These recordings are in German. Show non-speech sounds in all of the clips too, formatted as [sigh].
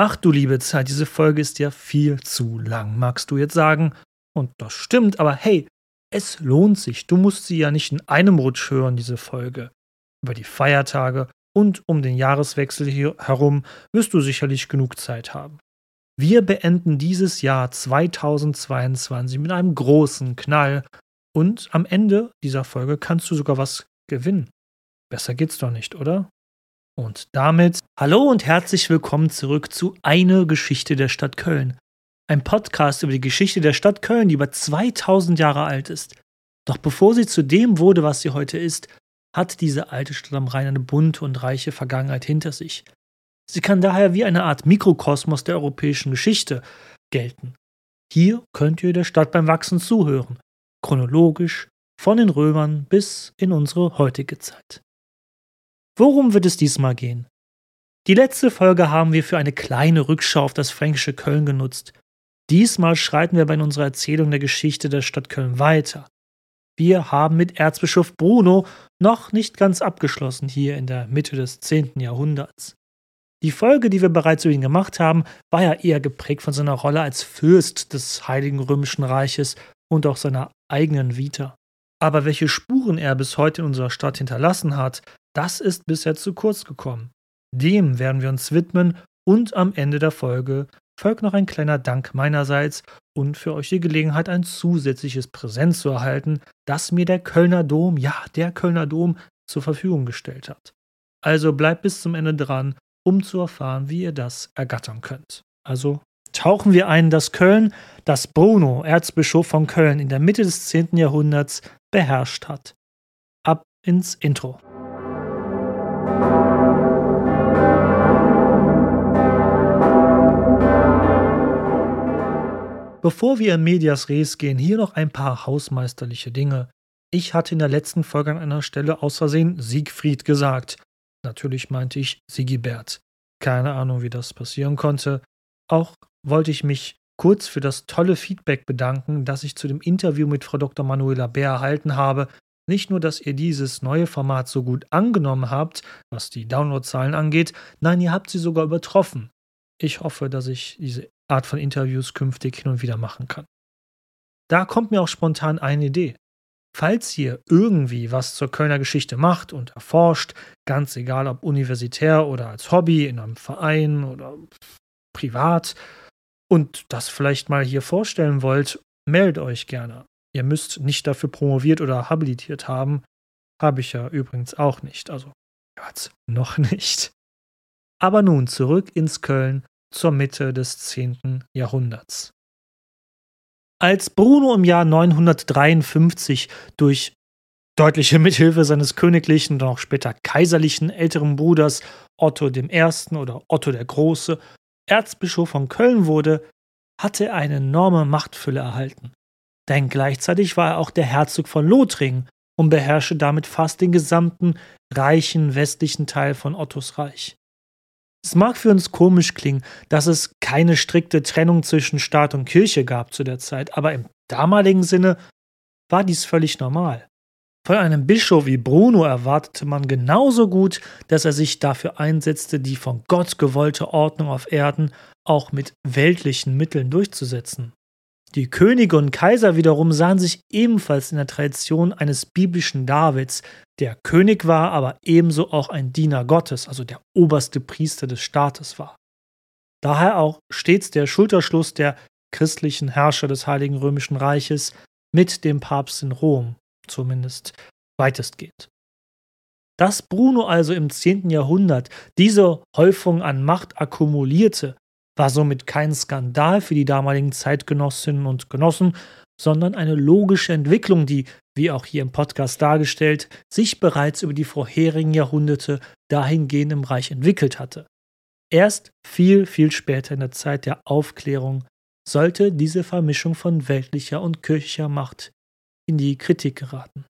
Ach du liebe Zeit, diese Folge ist ja viel zu lang, magst du jetzt sagen. Und das stimmt, aber hey, es lohnt sich. Du musst sie ja nicht in einem Rutsch hören, diese Folge. Über die Feiertage und um den Jahreswechsel hier herum wirst du sicherlich genug Zeit haben. Wir beenden dieses Jahr 2022 mit einem großen Knall und am Ende dieser Folge kannst du sogar was gewinnen. Besser geht's doch nicht, oder? Und damit hallo und herzlich willkommen zurück zu Eine Geschichte der Stadt Köln. Ein Podcast über die Geschichte der Stadt Köln, die über 2000 Jahre alt ist. Doch bevor sie zu dem wurde, was sie heute ist, hat diese alte Stadt am Rhein eine bunte und reiche Vergangenheit hinter sich. Sie kann daher wie eine Art Mikrokosmos der europäischen Geschichte gelten. Hier könnt ihr der Stadt beim Wachsen zuhören, chronologisch von den Römern bis in unsere heutige Zeit. Worum wird es diesmal gehen? Die letzte Folge haben wir für eine kleine Rückschau auf das fränkische Köln genutzt. Diesmal schreiten wir bei unserer Erzählung der Geschichte der Stadt Köln weiter. Wir haben mit Erzbischof Bruno noch nicht ganz abgeschlossen hier in der Mitte des 10. Jahrhunderts. Die Folge, die wir bereits über ihn gemacht haben, war ja eher geprägt von seiner Rolle als Fürst des Heiligen Römischen Reiches und auch seiner eigenen Vita. Aber welche Spuren er bis heute in unserer Stadt hinterlassen hat, das ist bisher zu kurz gekommen. Dem werden wir uns widmen und am Ende der Folge folgt noch ein kleiner Dank meinerseits und für euch die Gelegenheit, ein zusätzliches Präsent zu erhalten, das mir der Kölner Dom, ja, der Kölner Dom, zur Verfügung gestellt hat. Also bleibt bis zum Ende dran um zu erfahren, wie ihr das ergattern könnt. Also tauchen wir ein, dass Köln, das Bruno, Erzbischof von Köln, in der Mitte des 10. Jahrhunderts beherrscht hat. Ab ins Intro. Bevor wir in Medias Res gehen, hier noch ein paar hausmeisterliche Dinge. Ich hatte in der letzten Folge an einer Stelle aus Versehen Siegfried gesagt. Natürlich meinte ich Sigibert. Keine Ahnung, wie das passieren konnte. Auch wollte ich mich kurz für das tolle Feedback bedanken, das ich zu dem Interview mit Frau Dr. Manuela Bär erhalten habe. Nicht nur, dass ihr dieses neue Format so gut angenommen habt, was die Downloadzahlen angeht, nein, ihr habt sie sogar übertroffen. Ich hoffe, dass ich diese Art von Interviews künftig hin und wieder machen kann. Da kommt mir auch spontan eine Idee. Falls ihr irgendwie was zur Kölner Geschichte macht und erforscht, ganz egal ob universitär oder als Hobby, in einem Verein oder privat, und das vielleicht mal hier vorstellen wollt, meldet euch gerne. Ihr müsst nicht dafür promoviert oder habilitiert haben. Habe ich ja übrigens auch nicht. Also, Gott, noch [laughs] nicht. Aber nun zurück ins Köln zur Mitte des 10. Jahrhunderts. Als Bruno im Jahr 953 durch deutliche Mithilfe seines königlichen und auch später kaiserlichen älteren Bruders Otto I. oder Otto der Große Erzbischof von Köln wurde, hatte er eine enorme Machtfülle erhalten. Denn gleichzeitig war er auch der Herzog von Lothringen und beherrschte damit fast den gesamten reichen westlichen Teil von Ottos Reich. Es mag für uns komisch klingen, dass es keine strikte Trennung zwischen Staat und Kirche gab zu der Zeit, aber im damaligen Sinne war dies völlig normal. Von einem Bischof wie Bruno erwartete man genauso gut, dass er sich dafür einsetzte, die von Gott gewollte Ordnung auf Erden auch mit weltlichen Mitteln durchzusetzen. Die Könige und Kaiser wiederum sahen sich ebenfalls in der Tradition eines biblischen Davids, der König war, aber ebenso auch ein Diener Gottes, also der oberste Priester des Staates war. Daher auch stets der Schulterschluss der christlichen Herrscher des Heiligen Römischen Reiches mit dem Papst in Rom, zumindest weitestgehend. Dass Bruno also im 10. Jahrhundert diese Häufung an Macht akkumulierte, war somit kein Skandal für die damaligen Zeitgenossinnen und Genossen, sondern eine logische Entwicklung, die, wie auch hier im Podcast dargestellt, sich bereits über die vorherigen Jahrhunderte dahingehend im Reich entwickelt hatte. Erst viel, viel später in der Zeit der Aufklärung sollte diese Vermischung von weltlicher und kirchlicher Macht in die Kritik geraten.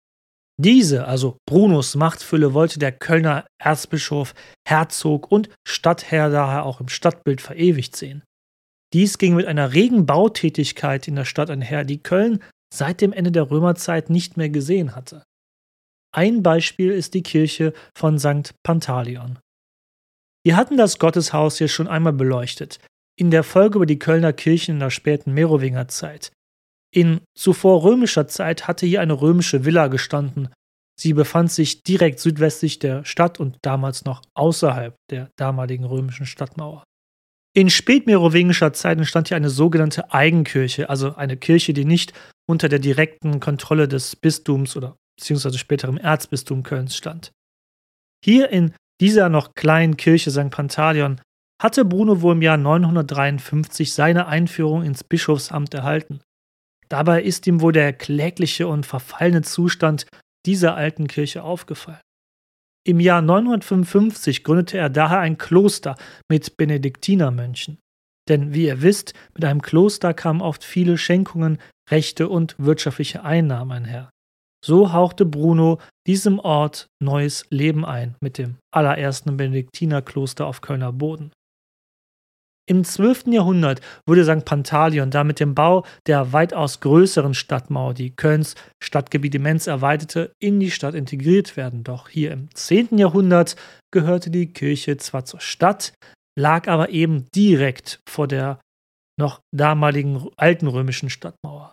Diese, also Brunos Machtfülle, wollte der Kölner Erzbischof, Herzog und Stadtherr daher auch im Stadtbild verewigt sehen. Dies ging mit einer regen Bautätigkeit in der Stadt einher, die Köln seit dem Ende der Römerzeit nicht mehr gesehen hatte. Ein Beispiel ist die Kirche von St. Pantaleon. Wir hatten das Gotteshaus hier schon einmal beleuchtet, in der Folge über die Kölner Kirchen in der späten Merowingerzeit. In zuvor römischer Zeit hatte hier eine römische Villa gestanden. Sie befand sich direkt südwestlich der Stadt und damals noch außerhalb der damaligen römischen Stadtmauer. In spätmerowingischer Zeit entstand hier eine sogenannte Eigenkirche, also eine Kirche, die nicht unter der direkten Kontrolle des Bistums oder beziehungsweise späterem Erzbistum Kölns stand. Hier in dieser noch kleinen Kirche St. Pantaleon hatte Bruno wohl im Jahr 953 seine Einführung ins Bischofsamt erhalten. Dabei ist ihm wohl der klägliche und verfallene Zustand dieser alten Kirche aufgefallen. Im Jahr 955 gründete er daher ein Kloster mit Benediktinermönchen. Denn wie ihr wisst, mit einem Kloster kamen oft viele Schenkungen, Rechte und wirtschaftliche Einnahmen einher. So hauchte Bruno diesem Ort neues Leben ein mit dem allerersten Benediktinerkloster auf Kölner Boden. Im 12. Jahrhundert wurde St. Pantaleon da mit dem Bau der weitaus größeren Stadtmauer, die Kölns Stadtgebiet immens erweiterte, in die Stadt integriert werden. Doch hier im 10. Jahrhundert gehörte die Kirche zwar zur Stadt, lag aber eben direkt vor der noch damaligen alten römischen Stadtmauer.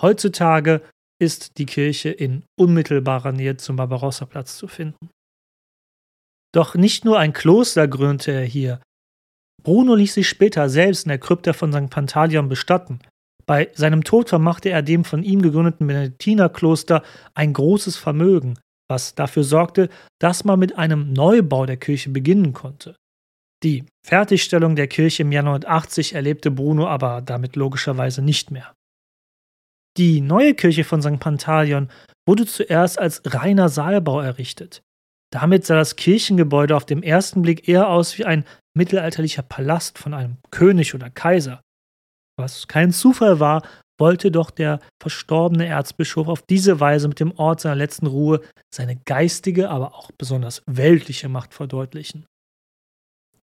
Heutzutage ist die Kirche in unmittelbarer Nähe zum Barbarossa-Platz zu finden. Doch nicht nur ein Kloster gründete er hier, Bruno ließ sich später selbst in der Krypta von St. Pantaleon bestatten. Bei seinem Tod vermachte er dem von ihm gegründeten Benediktinerkloster ein großes Vermögen, was dafür sorgte, dass man mit einem Neubau der Kirche beginnen konnte. Die Fertigstellung der Kirche im Jahr 1980 erlebte Bruno aber damit logischerweise nicht mehr. Die neue Kirche von St. Pantaleon wurde zuerst als reiner Saalbau errichtet. Damit sah das Kirchengebäude auf dem ersten Blick eher aus wie ein mittelalterlicher Palast von einem König oder Kaiser. Was kein Zufall war, wollte doch der verstorbene Erzbischof auf diese Weise mit dem Ort seiner letzten Ruhe seine geistige, aber auch besonders weltliche Macht verdeutlichen.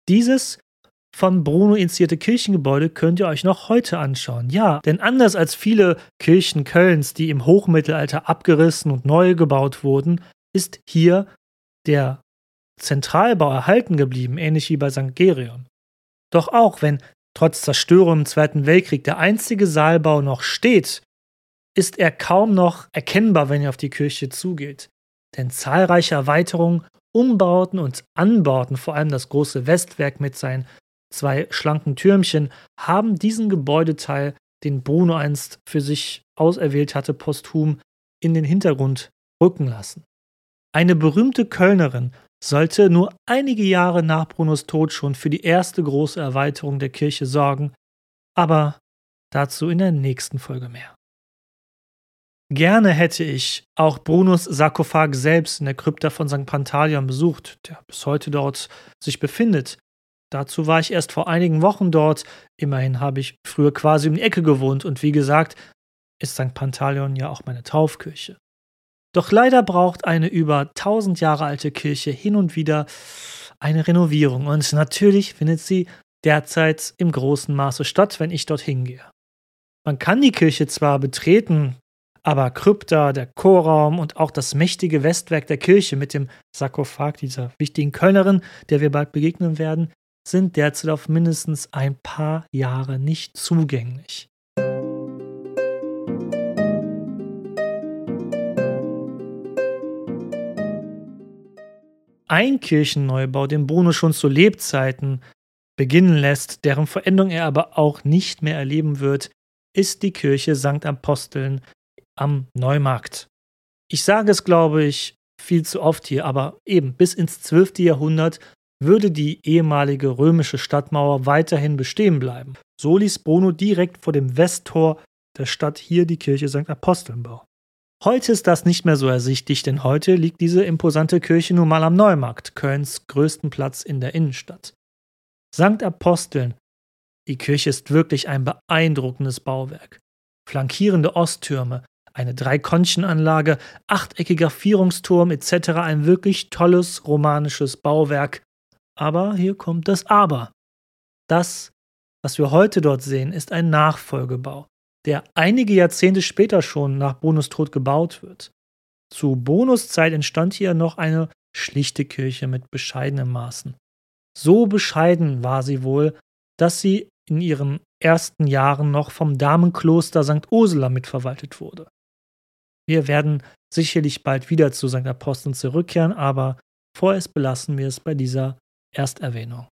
Dieses von Bruno initiierte Kirchengebäude könnt ihr euch noch heute anschauen. Ja, denn anders als viele Kirchen Kölns, die im Hochmittelalter abgerissen und neu gebaut wurden, ist hier der Zentralbau erhalten geblieben, ähnlich wie bei St. Gerion. Doch auch wenn trotz Zerstörung im Zweiten Weltkrieg der einzige Saalbau noch steht, ist er kaum noch erkennbar, wenn ihr auf die Kirche zugeht. Denn zahlreiche Erweiterungen, Umbauten und Anbauten, vor allem das große Westwerk mit seinen zwei schlanken Türmchen, haben diesen Gebäudeteil, den Bruno einst für sich auserwählt hatte, posthum in den Hintergrund rücken lassen. Eine berühmte Kölnerin sollte nur einige Jahre nach Brunos Tod schon für die erste große Erweiterung der Kirche sorgen, aber dazu in der nächsten Folge mehr. Gerne hätte ich auch Brunos Sarkophag selbst in der Krypta von St. Pantaleon besucht, der bis heute dort sich befindet. Dazu war ich erst vor einigen Wochen dort, immerhin habe ich früher quasi um die Ecke gewohnt und wie gesagt, ist St. Pantaleon ja auch meine Taufkirche. Doch leider braucht eine über 1000 Jahre alte Kirche hin und wieder eine Renovierung und natürlich findet sie derzeit im großen Maße statt, wenn ich dorthin gehe. Man kann die Kirche zwar betreten, aber Krypta, der Chorraum und auch das mächtige Westwerk der Kirche mit dem Sarkophag dieser wichtigen Kölnerin, der wir bald begegnen werden, sind derzeit auf mindestens ein paar Jahre nicht zugänglich. Ein Kirchenneubau, den Bruno schon zu Lebzeiten beginnen lässt, deren Veränderung er aber auch nicht mehr erleben wird, ist die Kirche St. Aposteln am Neumarkt. Ich sage es, glaube ich, viel zu oft hier, aber eben bis ins 12. Jahrhundert würde die ehemalige römische Stadtmauer weiterhin bestehen bleiben. So ließ Bruno direkt vor dem Westtor der Stadt hier die Kirche St. Aposteln bauen. Heute ist das nicht mehr so ersichtlich, denn heute liegt diese imposante Kirche nun mal am Neumarkt, Kölns größten Platz in der Innenstadt. Sankt Aposteln. Die Kirche ist wirklich ein beeindruckendes Bauwerk. Flankierende Osttürme, eine Dreikonchenanlage, achteckiger Vierungsturm etc. Ein wirklich tolles romanisches Bauwerk. Aber hier kommt das Aber. Das, was wir heute dort sehen, ist ein Nachfolgebau der einige Jahrzehnte später schon nach Bonus Tod gebaut wird. Zu Bonus Zeit entstand hier noch eine schlichte Kirche mit bescheidenen Maßen. So bescheiden war sie wohl, dass sie in ihren ersten Jahren noch vom Damenkloster St. Ursula mitverwaltet wurde. Wir werden sicherlich bald wieder zu St. Aposteln zurückkehren, aber vorerst belassen wir es bei dieser Ersterwähnung.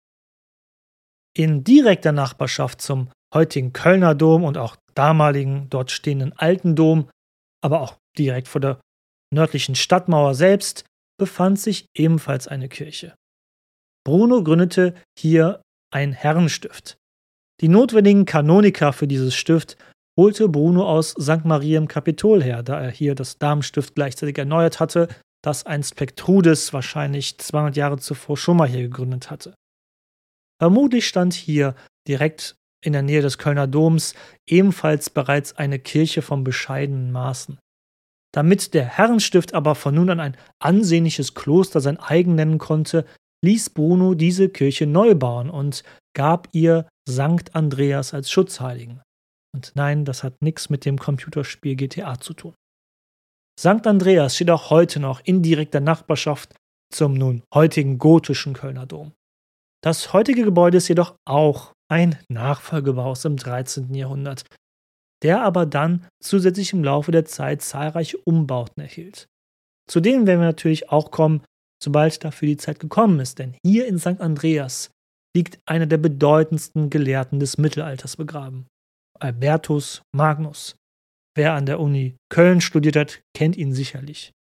In direkter Nachbarschaft zum heutigen Kölner Dom und auch damaligen dort stehenden Alten Dom, aber auch direkt vor der nördlichen Stadtmauer selbst, befand sich ebenfalls eine Kirche. Bruno gründete hier ein Herrenstift. Die notwendigen Kanoniker für dieses Stift holte Bruno aus St. Maria im Kapitol her, da er hier das Damenstift gleichzeitig erneuert hatte, das einst Pektrudis wahrscheinlich 200 Jahre zuvor schon mal hier gegründet hatte. Vermutlich stand hier direkt in der Nähe des Kölner Doms ebenfalls bereits eine Kirche von bescheidenen Maßen. Damit der Herrenstift aber von nun an ein ansehnliches Kloster sein eigen nennen konnte, ließ Bruno diese Kirche neu bauen und gab ihr Sankt Andreas als Schutzheiligen. Und nein, das hat nichts mit dem Computerspiel GTA zu tun. Sankt Andreas steht auch heute noch in direkter Nachbarschaft zum nun heutigen gotischen Kölner Dom. Das heutige Gebäude ist jedoch auch ein Nachfolgebau aus dem 13. Jahrhundert, der aber dann zusätzlich im Laufe der Zeit zahlreiche Umbauten erhielt. Zu denen werden wir natürlich auch kommen, sobald dafür die Zeit gekommen ist, denn hier in St. Andreas liegt einer der bedeutendsten Gelehrten des Mittelalters begraben, Albertus Magnus. Wer an der Uni Köln studiert hat, kennt ihn sicherlich.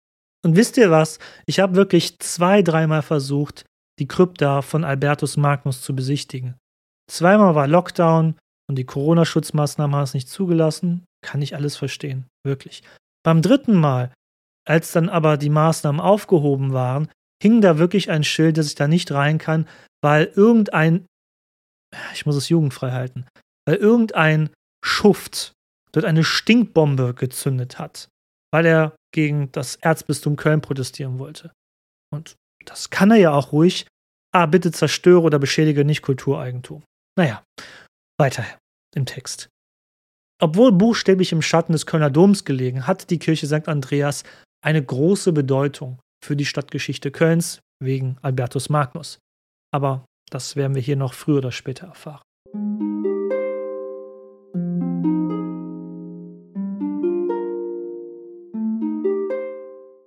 Und wisst ihr was? Ich habe wirklich zwei, dreimal versucht, die Krypta von Albertus Magnus zu besichtigen. Zweimal war Lockdown und die Corona-Schutzmaßnahmen haben es nicht zugelassen. Kann ich alles verstehen, wirklich. Beim dritten Mal, als dann aber die Maßnahmen aufgehoben waren, hing da wirklich ein Schild, dass ich da nicht rein kann, weil irgendein, ich muss es jugendfrei halten, weil irgendein Schuft dort eine Stinkbombe gezündet hat, weil er gegen das Erzbistum Köln protestieren wollte. Und das kann er ja auch ruhig. Ah, bitte zerstöre oder beschädige nicht Kultureigentum. Naja, weiter im Text. Obwohl buchstäblich im Schatten des Kölner Doms gelegen, hat die Kirche St. Andreas eine große Bedeutung für die Stadtgeschichte Kölns wegen Albertus Magnus. Aber das werden wir hier noch früher oder später erfahren.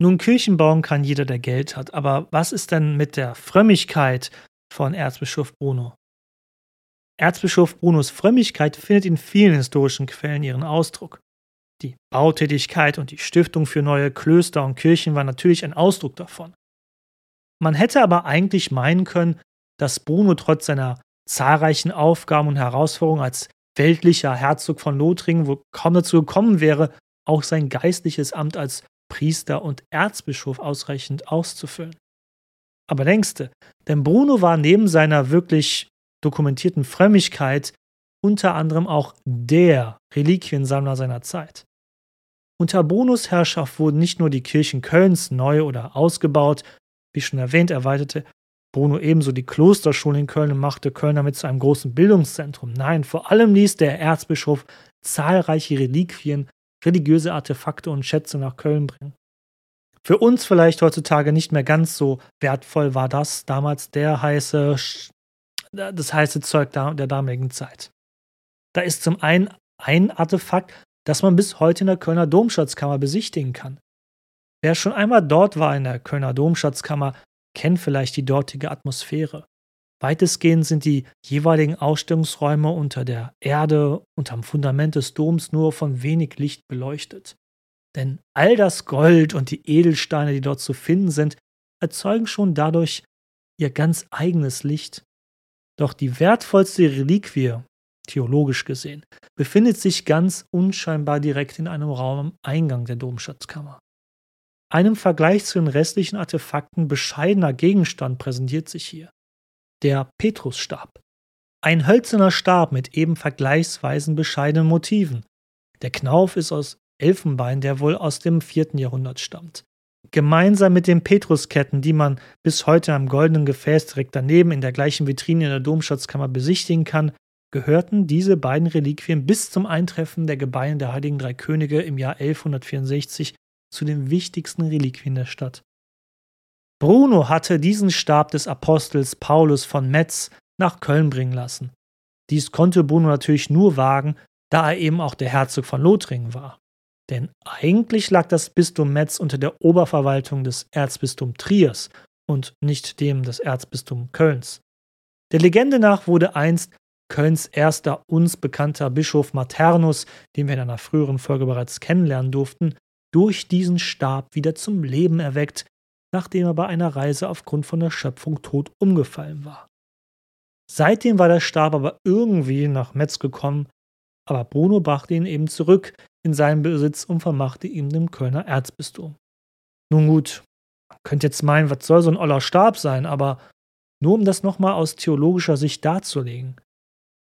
Nun, Kirchen bauen kann jeder, der Geld hat, aber was ist denn mit der Frömmigkeit von Erzbischof Bruno? Erzbischof Brunos Frömmigkeit findet in vielen historischen Quellen ihren Ausdruck. Die Bautätigkeit und die Stiftung für neue Klöster und Kirchen war natürlich ein Ausdruck davon. Man hätte aber eigentlich meinen können, dass Bruno trotz seiner zahlreichen Aufgaben und Herausforderungen als weltlicher Herzog von Lothringen wohl kaum dazu gekommen wäre, auch sein geistliches Amt als Priester und Erzbischof ausreichend auszufüllen. Aber denkste, denn Bruno war neben seiner wirklich dokumentierten Frömmigkeit unter anderem auch der Reliquiensammler seiner Zeit. Unter Brunos Herrschaft wurden nicht nur die Kirchen Kölns neu oder ausgebaut, wie schon erwähnt, erweiterte Bruno ebenso die Klosterschulen in Köln und machte Köln damit zu einem großen Bildungszentrum. Nein, vor allem ließ der Erzbischof zahlreiche Reliquien, religiöse Artefakte und Schätze nach Köln bringen. Für uns vielleicht heutzutage nicht mehr ganz so wertvoll war das damals der heiße das heiße Zeug der damaligen Zeit. Da ist zum einen ein Artefakt, das man bis heute in der Kölner Domschatzkammer besichtigen kann. Wer schon einmal dort war in der Kölner Domschatzkammer, kennt vielleicht die dortige Atmosphäre. Weitestgehend sind die jeweiligen Ausstellungsräume unter der Erde, unterm Fundament des Doms nur von wenig Licht beleuchtet. Denn all das Gold und die Edelsteine, die dort zu finden sind, erzeugen schon dadurch ihr ganz eigenes Licht. Doch die wertvollste Reliquie, theologisch gesehen, befindet sich ganz unscheinbar direkt in einem Raum am Eingang der Domschatzkammer. Einem Vergleich zu den restlichen Artefakten bescheidener Gegenstand präsentiert sich hier. Der Petrusstab. Ein hölzerner Stab mit eben vergleichsweise bescheidenen Motiven. Der Knauf ist aus Elfenbein, der wohl aus dem 4. Jahrhundert stammt. Gemeinsam mit den Petrusketten, die man bis heute am goldenen Gefäß direkt daneben in der gleichen Vitrine in der Domschatzkammer besichtigen kann, gehörten diese beiden Reliquien bis zum Eintreffen der Gebeine der Heiligen Drei Könige im Jahr 1164 zu den wichtigsten Reliquien der Stadt. Bruno hatte diesen Stab des Apostels Paulus von Metz nach Köln bringen lassen. Dies konnte Bruno natürlich nur wagen, da er eben auch der Herzog von Lothringen war. Denn eigentlich lag das Bistum Metz unter der Oberverwaltung des Erzbistums Triers und nicht dem des Erzbistums Kölns. Der Legende nach wurde einst Kölns erster uns bekannter Bischof Maternus, den wir in einer früheren Folge bereits kennenlernen durften, durch diesen Stab wieder zum Leben erweckt, nachdem er bei einer Reise aufgrund von der Schöpfung tot umgefallen war. Seitdem war der Stab aber irgendwie nach Metz gekommen, aber Bruno brachte ihn eben zurück in seinen Besitz und vermachte ihn dem Kölner Erzbistum. Nun gut, man könnte jetzt meinen, was soll so ein oller Stab sein, aber nur um das nochmal aus theologischer Sicht darzulegen.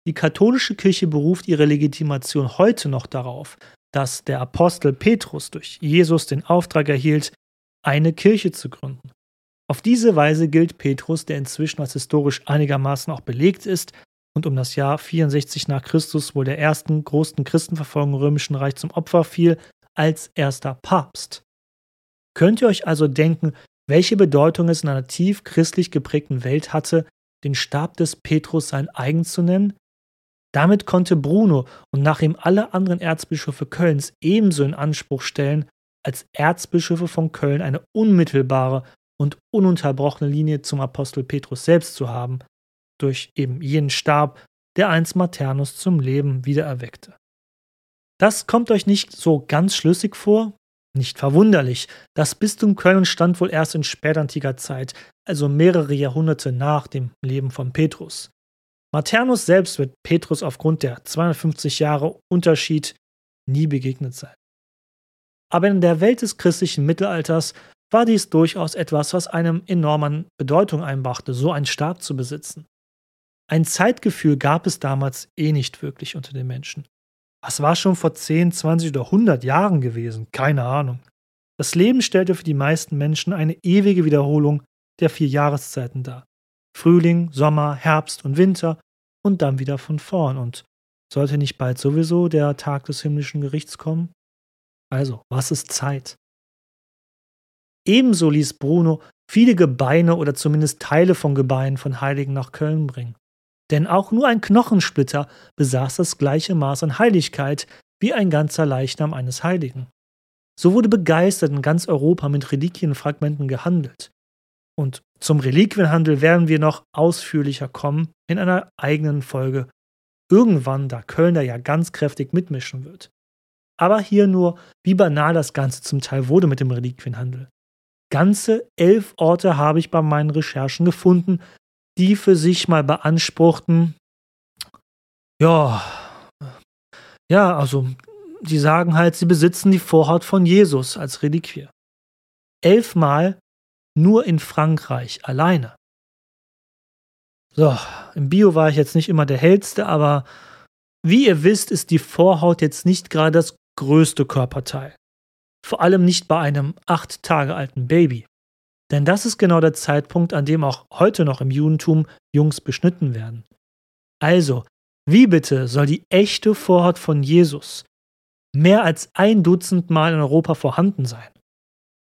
Die katholische Kirche beruft ihre Legitimation heute noch darauf, dass der Apostel Petrus durch Jesus den Auftrag erhielt, eine Kirche zu gründen. Auf diese Weise gilt Petrus, der inzwischen als historisch einigermaßen auch belegt ist und um das Jahr 64 nach Christus wohl der ersten großen Christenverfolgung im Römischen Reich zum Opfer fiel, als erster Papst. Könnt ihr euch also denken, welche Bedeutung es in einer tief christlich geprägten Welt hatte, den Stab des Petrus sein eigen zu nennen? Damit konnte Bruno und nach ihm alle anderen Erzbischöfe Kölns ebenso in Anspruch stellen, als Erzbischöfe von Köln eine unmittelbare und ununterbrochene Linie zum Apostel Petrus selbst zu haben, durch eben jenen Stab, der einst Maternus zum Leben wiedererweckte. Das kommt euch nicht so ganz schlüssig vor? Nicht verwunderlich, das Bistum Köln stand wohl erst in spätantiker Zeit, also mehrere Jahrhunderte nach dem Leben von Petrus. Maternus selbst wird Petrus aufgrund der 250 Jahre Unterschied nie begegnet sein. Aber in der Welt des christlichen Mittelalters war dies durchaus etwas, was einem enormen Bedeutung einbrachte, so einen Stab zu besitzen. Ein Zeitgefühl gab es damals eh nicht wirklich unter den Menschen. Was war schon vor 10, 20 oder 100 Jahren gewesen? Keine Ahnung. Das Leben stellte für die meisten Menschen eine ewige Wiederholung der vier Jahreszeiten dar. Frühling, Sommer, Herbst und Winter und dann wieder von vorn. Und sollte nicht bald sowieso der Tag des himmlischen Gerichts kommen? Also, was ist Zeit? Ebenso ließ Bruno viele Gebeine oder zumindest Teile von Gebeinen von Heiligen nach Köln bringen. Denn auch nur ein Knochensplitter besaß das gleiche Maß an Heiligkeit wie ein ganzer Leichnam eines Heiligen. So wurde begeistert in ganz Europa mit Reliquienfragmenten gehandelt. Und zum Reliquienhandel werden wir noch ausführlicher kommen in einer eigenen Folge. Irgendwann, da Kölner ja ganz kräftig mitmischen wird. Aber hier nur, wie banal das Ganze zum Teil wurde mit dem Reliquienhandel. Ganze elf Orte habe ich bei meinen Recherchen gefunden, die für sich mal beanspruchten, ja, ja, also, die sagen halt, sie besitzen die Vorhaut von Jesus als Reliquie. Elfmal nur in Frankreich alleine. So, im Bio war ich jetzt nicht immer der hellste, aber wie ihr wisst, ist die Vorhaut jetzt nicht gerade das größte Körperteil. Vor allem nicht bei einem acht Tage alten Baby. Denn das ist genau der Zeitpunkt, an dem auch heute noch im Judentum Jungs beschnitten werden. Also, wie bitte soll die echte Vorhaut von Jesus mehr als ein Dutzend Mal in Europa vorhanden sein?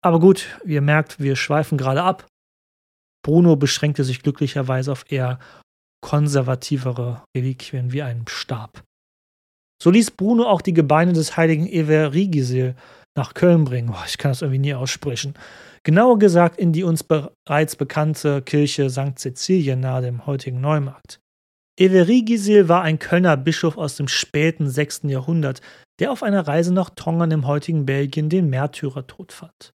Aber gut, ihr merkt, wir schweifen gerade ab. Bruno beschränkte sich glücklicherweise auf eher konservativere Reliquien wie einen Stab. So ließ Bruno auch die Gebeine des heiligen Everigisil nach Köln bringen. Boah, ich kann das irgendwie nie aussprechen. Genauer gesagt in die uns bereits bekannte Kirche St. Cäcilien nahe dem heutigen Neumarkt. Everigisil war ein Kölner Bischof aus dem späten 6. Jahrhundert, der auf einer Reise nach Tongern im heutigen Belgien den Märtyrertod fand.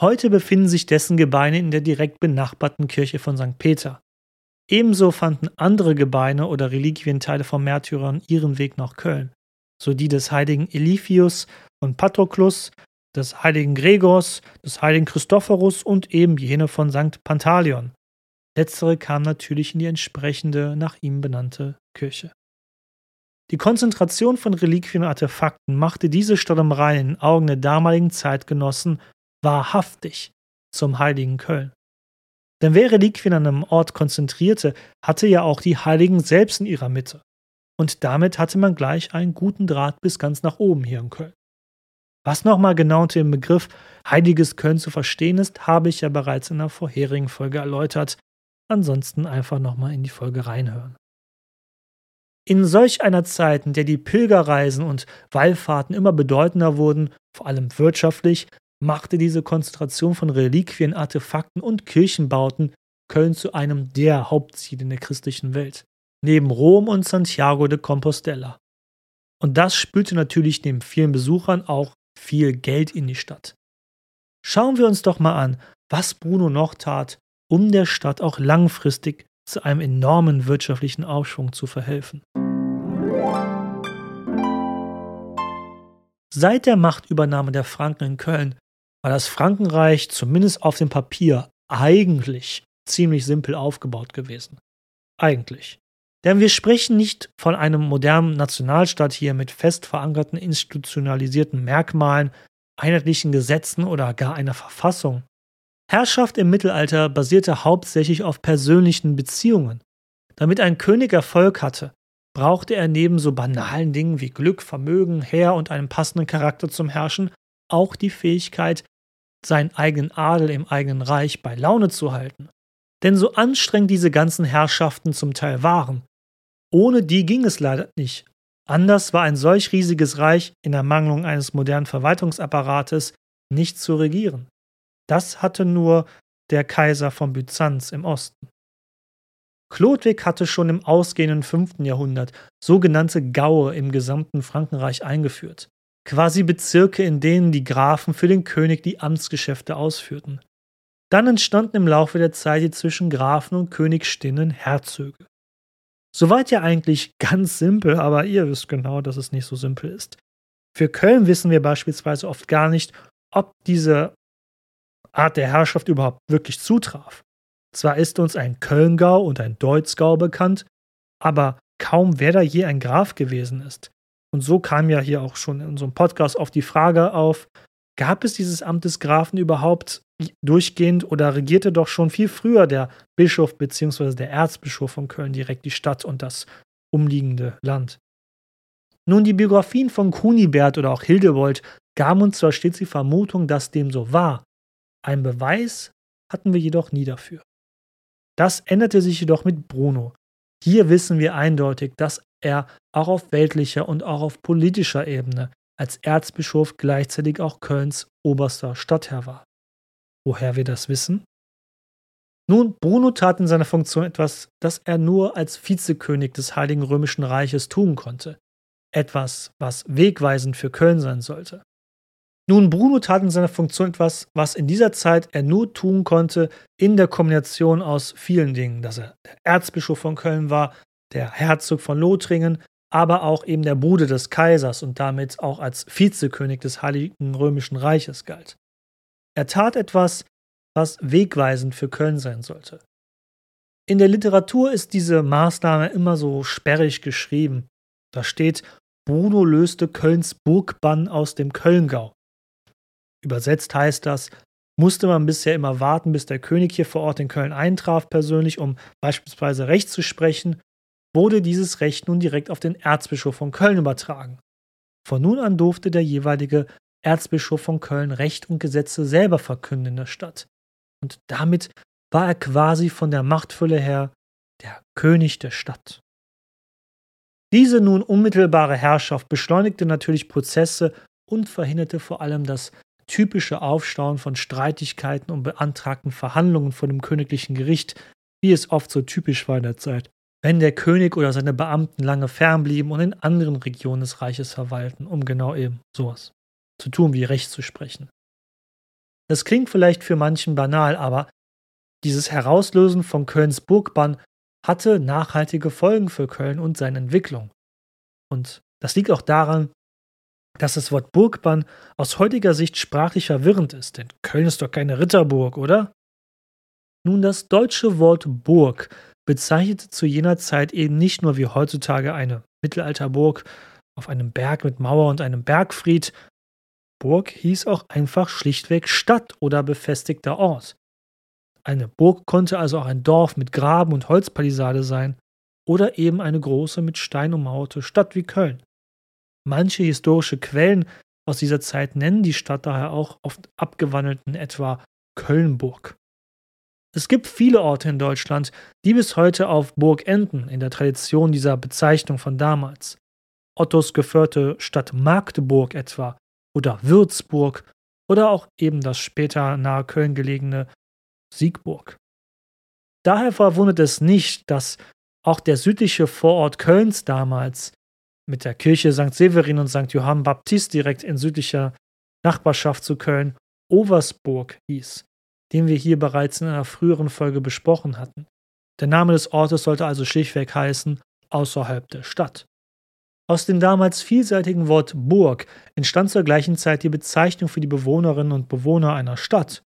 Heute befinden sich dessen Gebeine in der direkt benachbarten Kirche von St. Peter. Ebenso fanden andere Gebeine oder Reliquienteile von Märtyrern ihren Weg nach Köln, so die des heiligen Elifius und Patroklus, des heiligen Gregors, des heiligen Christophorus und eben jene von St. Pantaleon. Letztere kam natürlich in die entsprechende nach ihm benannte Kirche. Die Konzentration von Reliquien und Artefakten machte diese Stollereien in den Augen der damaligen Zeitgenossen wahrhaftig zum heiligen Köln. Denn wer Reliquien an einem Ort konzentrierte, hatte ja auch die Heiligen selbst in ihrer Mitte. Und damit hatte man gleich einen guten Draht bis ganz nach oben hier in Köln. Was nochmal genau unter dem Begriff Heiliges Köln zu verstehen ist, habe ich ja bereits in der vorherigen Folge erläutert. Ansonsten einfach nochmal in die Folge reinhören. In solch einer Zeit, in der die Pilgerreisen und Wallfahrten immer bedeutender wurden, vor allem wirtschaftlich, machte diese Konzentration von Reliquien, Artefakten und Kirchenbauten Köln zu einem der Hauptziele in der christlichen Welt, neben Rom und Santiago de Compostela. Und das spülte natürlich neben vielen Besuchern auch viel Geld in die Stadt. Schauen wir uns doch mal an, was Bruno noch tat, um der Stadt auch langfristig zu einem enormen wirtschaftlichen Aufschwung zu verhelfen. Seit der Machtübernahme der Franken in Köln war das Frankenreich zumindest auf dem Papier eigentlich ziemlich simpel aufgebaut gewesen. Eigentlich. Denn wir sprechen nicht von einem modernen Nationalstaat hier mit fest verankerten institutionalisierten Merkmalen, einheitlichen Gesetzen oder gar einer Verfassung. Herrschaft im Mittelalter basierte hauptsächlich auf persönlichen Beziehungen. Damit ein König Erfolg hatte, brauchte er neben so banalen Dingen wie Glück, Vermögen, Heer und einem passenden Charakter zum Herrschen auch die Fähigkeit, seinen eigenen Adel im eigenen Reich bei Laune zu halten. Denn so anstrengend diese ganzen Herrschaften zum Teil waren, ohne die ging es leider nicht. Anders war ein solch riesiges Reich in Ermangelung eines modernen Verwaltungsapparates nicht zu regieren. Das hatte nur der Kaiser von Byzanz im Osten. Chlodwig hatte schon im ausgehenden 5. Jahrhundert sogenannte Gaue im gesamten Frankenreich eingeführt, quasi Bezirke, in denen die Grafen für den König die Amtsgeschäfte ausführten. Dann entstanden im Laufe der Zeit die zwischen Grafen und König stehenden Herzöge. Soweit ja eigentlich ganz simpel, aber ihr wisst genau, dass es nicht so simpel ist. Für Köln wissen wir beispielsweise oft gar nicht, ob diese Art der Herrschaft überhaupt wirklich zutraf. Zwar ist uns ein Kölngau und ein Deutzgau bekannt, aber kaum wer da je ein Graf gewesen ist. Und so kam ja hier auch schon in unserem Podcast auf die Frage auf, gab es dieses Amt des Grafen überhaupt durchgehend oder regierte doch schon viel früher der Bischof bzw. der Erzbischof von Köln direkt die Stadt und das umliegende Land. Nun, die Biografien von Kunibert oder auch Hildewold gaben uns zwar stets die Vermutung, dass dem so war, ein Beweis hatten wir jedoch nie dafür. Das änderte sich jedoch mit Bruno. Hier wissen wir eindeutig, dass er auch auf weltlicher und auch auf politischer Ebene als Erzbischof gleichzeitig auch Kölns oberster Stadtherr war. Woher wir das wissen? Nun, Bruno tat in seiner Funktion etwas, das er nur als Vizekönig des Heiligen Römischen Reiches tun konnte. Etwas, was wegweisend für Köln sein sollte. Nun, Bruno tat in seiner Funktion etwas, was in dieser Zeit er nur tun konnte, in der Kombination aus vielen Dingen, dass er der Erzbischof von Köln war, der Herzog von Lothringen, aber auch eben der Bruder des Kaisers und damit auch als Vizekönig des Heiligen Römischen Reiches galt. Er tat etwas, was wegweisend für Köln sein sollte. In der Literatur ist diese Maßnahme immer so sperrig geschrieben. Da steht, Bruno löste Kölns Burgbann aus dem Kölngau. Übersetzt heißt das, musste man bisher immer warten, bis der König hier vor Ort in Köln eintraf persönlich, um beispielsweise Recht zu sprechen, wurde dieses Recht nun direkt auf den Erzbischof von Köln übertragen. Von nun an durfte der jeweilige Erzbischof von Köln Recht und Gesetze selber verkünden in der Stadt. Und damit war er quasi von der Machtfülle her der König der Stadt. Diese nun unmittelbare Herrschaft beschleunigte natürlich Prozesse und verhinderte vor allem das typische Aufstauen von Streitigkeiten und beantragten Verhandlungen vor dem königlichen Gericht, wie es oft so typisch war in der Zeit, wenn der König oder seine Beamten lange fernblieben und in anderen Regionen des Reiches verwalten, um genau eben sowas zu tun wie Recht zu sprechen. Das klingt vielleicht für manchen banal, aber dieses Herauslösen von Kölns Burgbann hatte nachhaltige Folgen für Köln und seine Entwicklung. Und das liegt auch daran, dass das Wort Burgbann aus heutiger Sicht sprachlich verwirrend ist, denn Köln ist doch keine Ritterburg, oder? Nun, das deutsche Wort Burg bezeichnete zu jener Zeit eben nicht nur wie heutzutage eine Mittelalterburg auf einem Berg mit Mauer und einem Bergfried, Burg hieß auch einfach schlichtweg Stadt oder befestigter Ort. Eine Burg konnte also auch ein Dorf mit Graben und Holzpalisade sein oder eben eine große mit Stein ummauerte Stadt wie Köln. Manche historische Quellen aus dieser Zeit nennen die Stadt daher auch oft abgewandelten etwa Kölnburg. Es gibt viele Orte in Deutschland, die bis heute auf Burg enden, in der Tradition dieser Bezeichnung von damals. Ottos geführte Stadt Magdeburg etwa oder Würzburg oder auch eben das später nahe Köln gelegene Siegburg. Daher verwundert es nicht, dass auch der südliche Vorort Kölns damals mit der Kirche St. Severin und St. Johann Baptist direkt in südlicher Nachbarschaft zu Köln Oversburg hieß, den wir hier bereits in einer früheren Folge besprochen hatten. Der Name des Ortes sollte also schlichtweg heißen außerhalb der Stadt. Aus dem damals vielseitigen Wort Burg entstand zur gleichen Zeit die Bezeichnung für die Bewohnerinnen und Bewohner einer Stadt,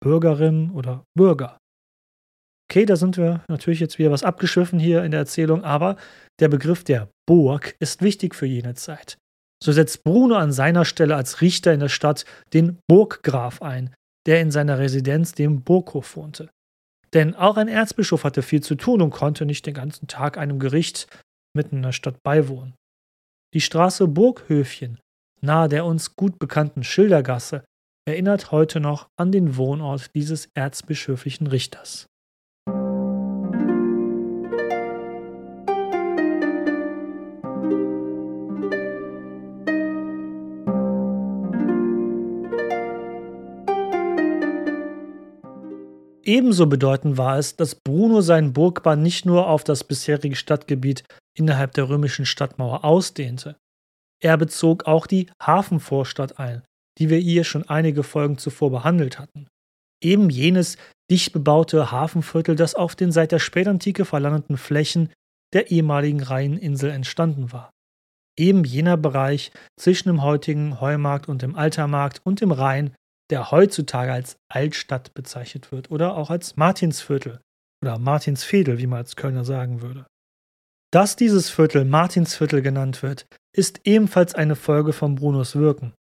Bürgerinnen oder Bürger. Okay, da sind wir natürlich jetzt wieder was abgeschwiffen hier in der Erzählung, aber der Begriff der Burg ist wichtig für jene Zeit. So setzt Bruno an seiner Stelle als Richter in der Stadt den Burggraf ein, der in seiner Residenz dem Burghof wohnte. Denn auch ein Erzbischof hatte viel zu tun und konnte nicht den ganzen Tag einem Gericht mitten in der Stadt beiwohnen. Die Straße Burghöfchen, nahe der uns gut bekannten Schildergasse, erinnert heute noch an den Wohnort dieses erzbischöflichen Richters. Ebenso bedeutend war es, dass Bruno seinen Burgbahn nicht nur auf das bisherige Stadtgebiet innerhalb der römischen Stadtmauer ausdehnte. Er bezog auch die Hafenvorstadt ein, die wir hier schon einige Folgen zuvor behandelt hatten. Eben jenes dicht bebaute Hafenviertel, das auf den seit der Spätantike verlandeten Flächen der ehemaligen Rheininsel entstanden war. Eben jener Bereich zwischen dem heutigen Heumarkt und dem Altermarkt und dem Rhein, der heutzutage als Altstadt bezeichnet wird oder auch als Martinsviertel oder Martinsfädel, wie man als Kölner sagen würde. Dass dieses Viertel Martinsviertel genannt wird, ist ebenfalls eine Folge von Brunos Wirken.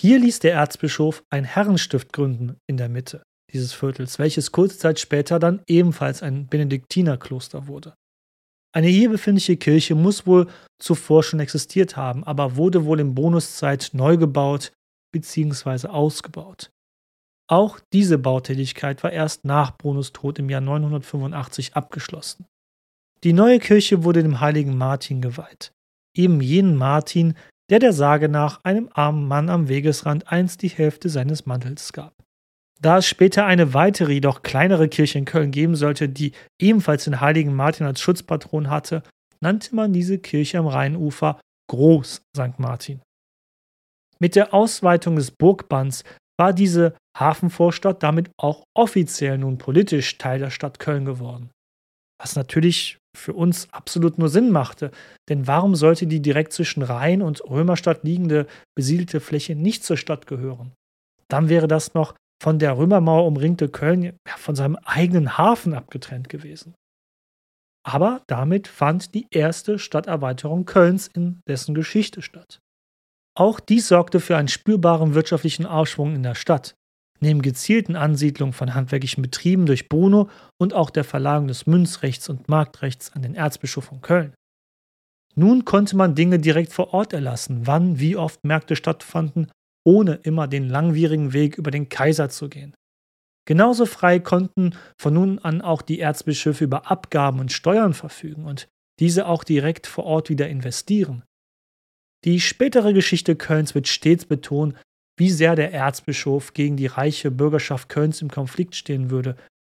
Hier ließ der Erzbischof ein Herrenstift gründen in der Mitte dieses Viertels, welches kurze Zeit später dann ebenfalls ein Benediktinerkloster wurde. Eine hier befindliche Kirche muss wohl zuvor schon existiert haben, aber wurde wohl in Bonuszeit neu gebaut bzw. ausgebaut. Auch diese Bautätigkeit war erst nach Brunos Tod im Jahr 985 abgeschlossen. Die neue Kirche wurde dem heiligen Martin geweiht, eben jenen Martin, der der Sage nach einem armen Mann am Wegesrand einst die Hälfte seines Mantels gab. Da es später eine weitere, jedoch kleinere Kirche in Köln geben sollte, die ebenfalls den heiligen Martin als Schutzpatron hatte, nannte man diese Kirche am Rheinufer Groß St. Martin. Mit der Ausweitung des Burgbands war diese Hafenvorstadt damit auch offiziell nun politisch Teil der Stadt Köln geworden. Was natürlich für uns absolut nur Sinn machte, denn warum sollte die direkt zwischen Rhein und Römerstadt liegende besiedelte Fläche nicht zur Stadt gehören? Dann wäre das noch von der Römermauer umringte Köln ja, von seinem eigenen Hafen abgetrennt gewesen. Aber damit fand die erste Stadterweiterung Kölns in dessen Geschichte statt. Auch dies sorgte für einen spürbaren wirtschaftlichen Aufschwung in der Stadt. Neben gezielten Ansiedlungen von handwerklichen Betrieben durch Bruno und auch der Verlagerung des Münzrechts und Marktrechts an den Erzbischof von Köln. Nun konnte man Dinge direkt vor Ort erlassen, wann wie oft Märkte stattfanden, ohne immer den langwierigen Weg über den Kaiser zu gehen. Genauso frei konnten von nun an auch die Erzbischöfe über Abgaben und Steuern verfügen und diese auch direkt vor Ort wieder investieren. Die spätere Geschichte Kölns wird stets betonen, wie sehr der Erzbischof gegen die reiche Bürgerschaft Kölns im Konflikt stehen würde.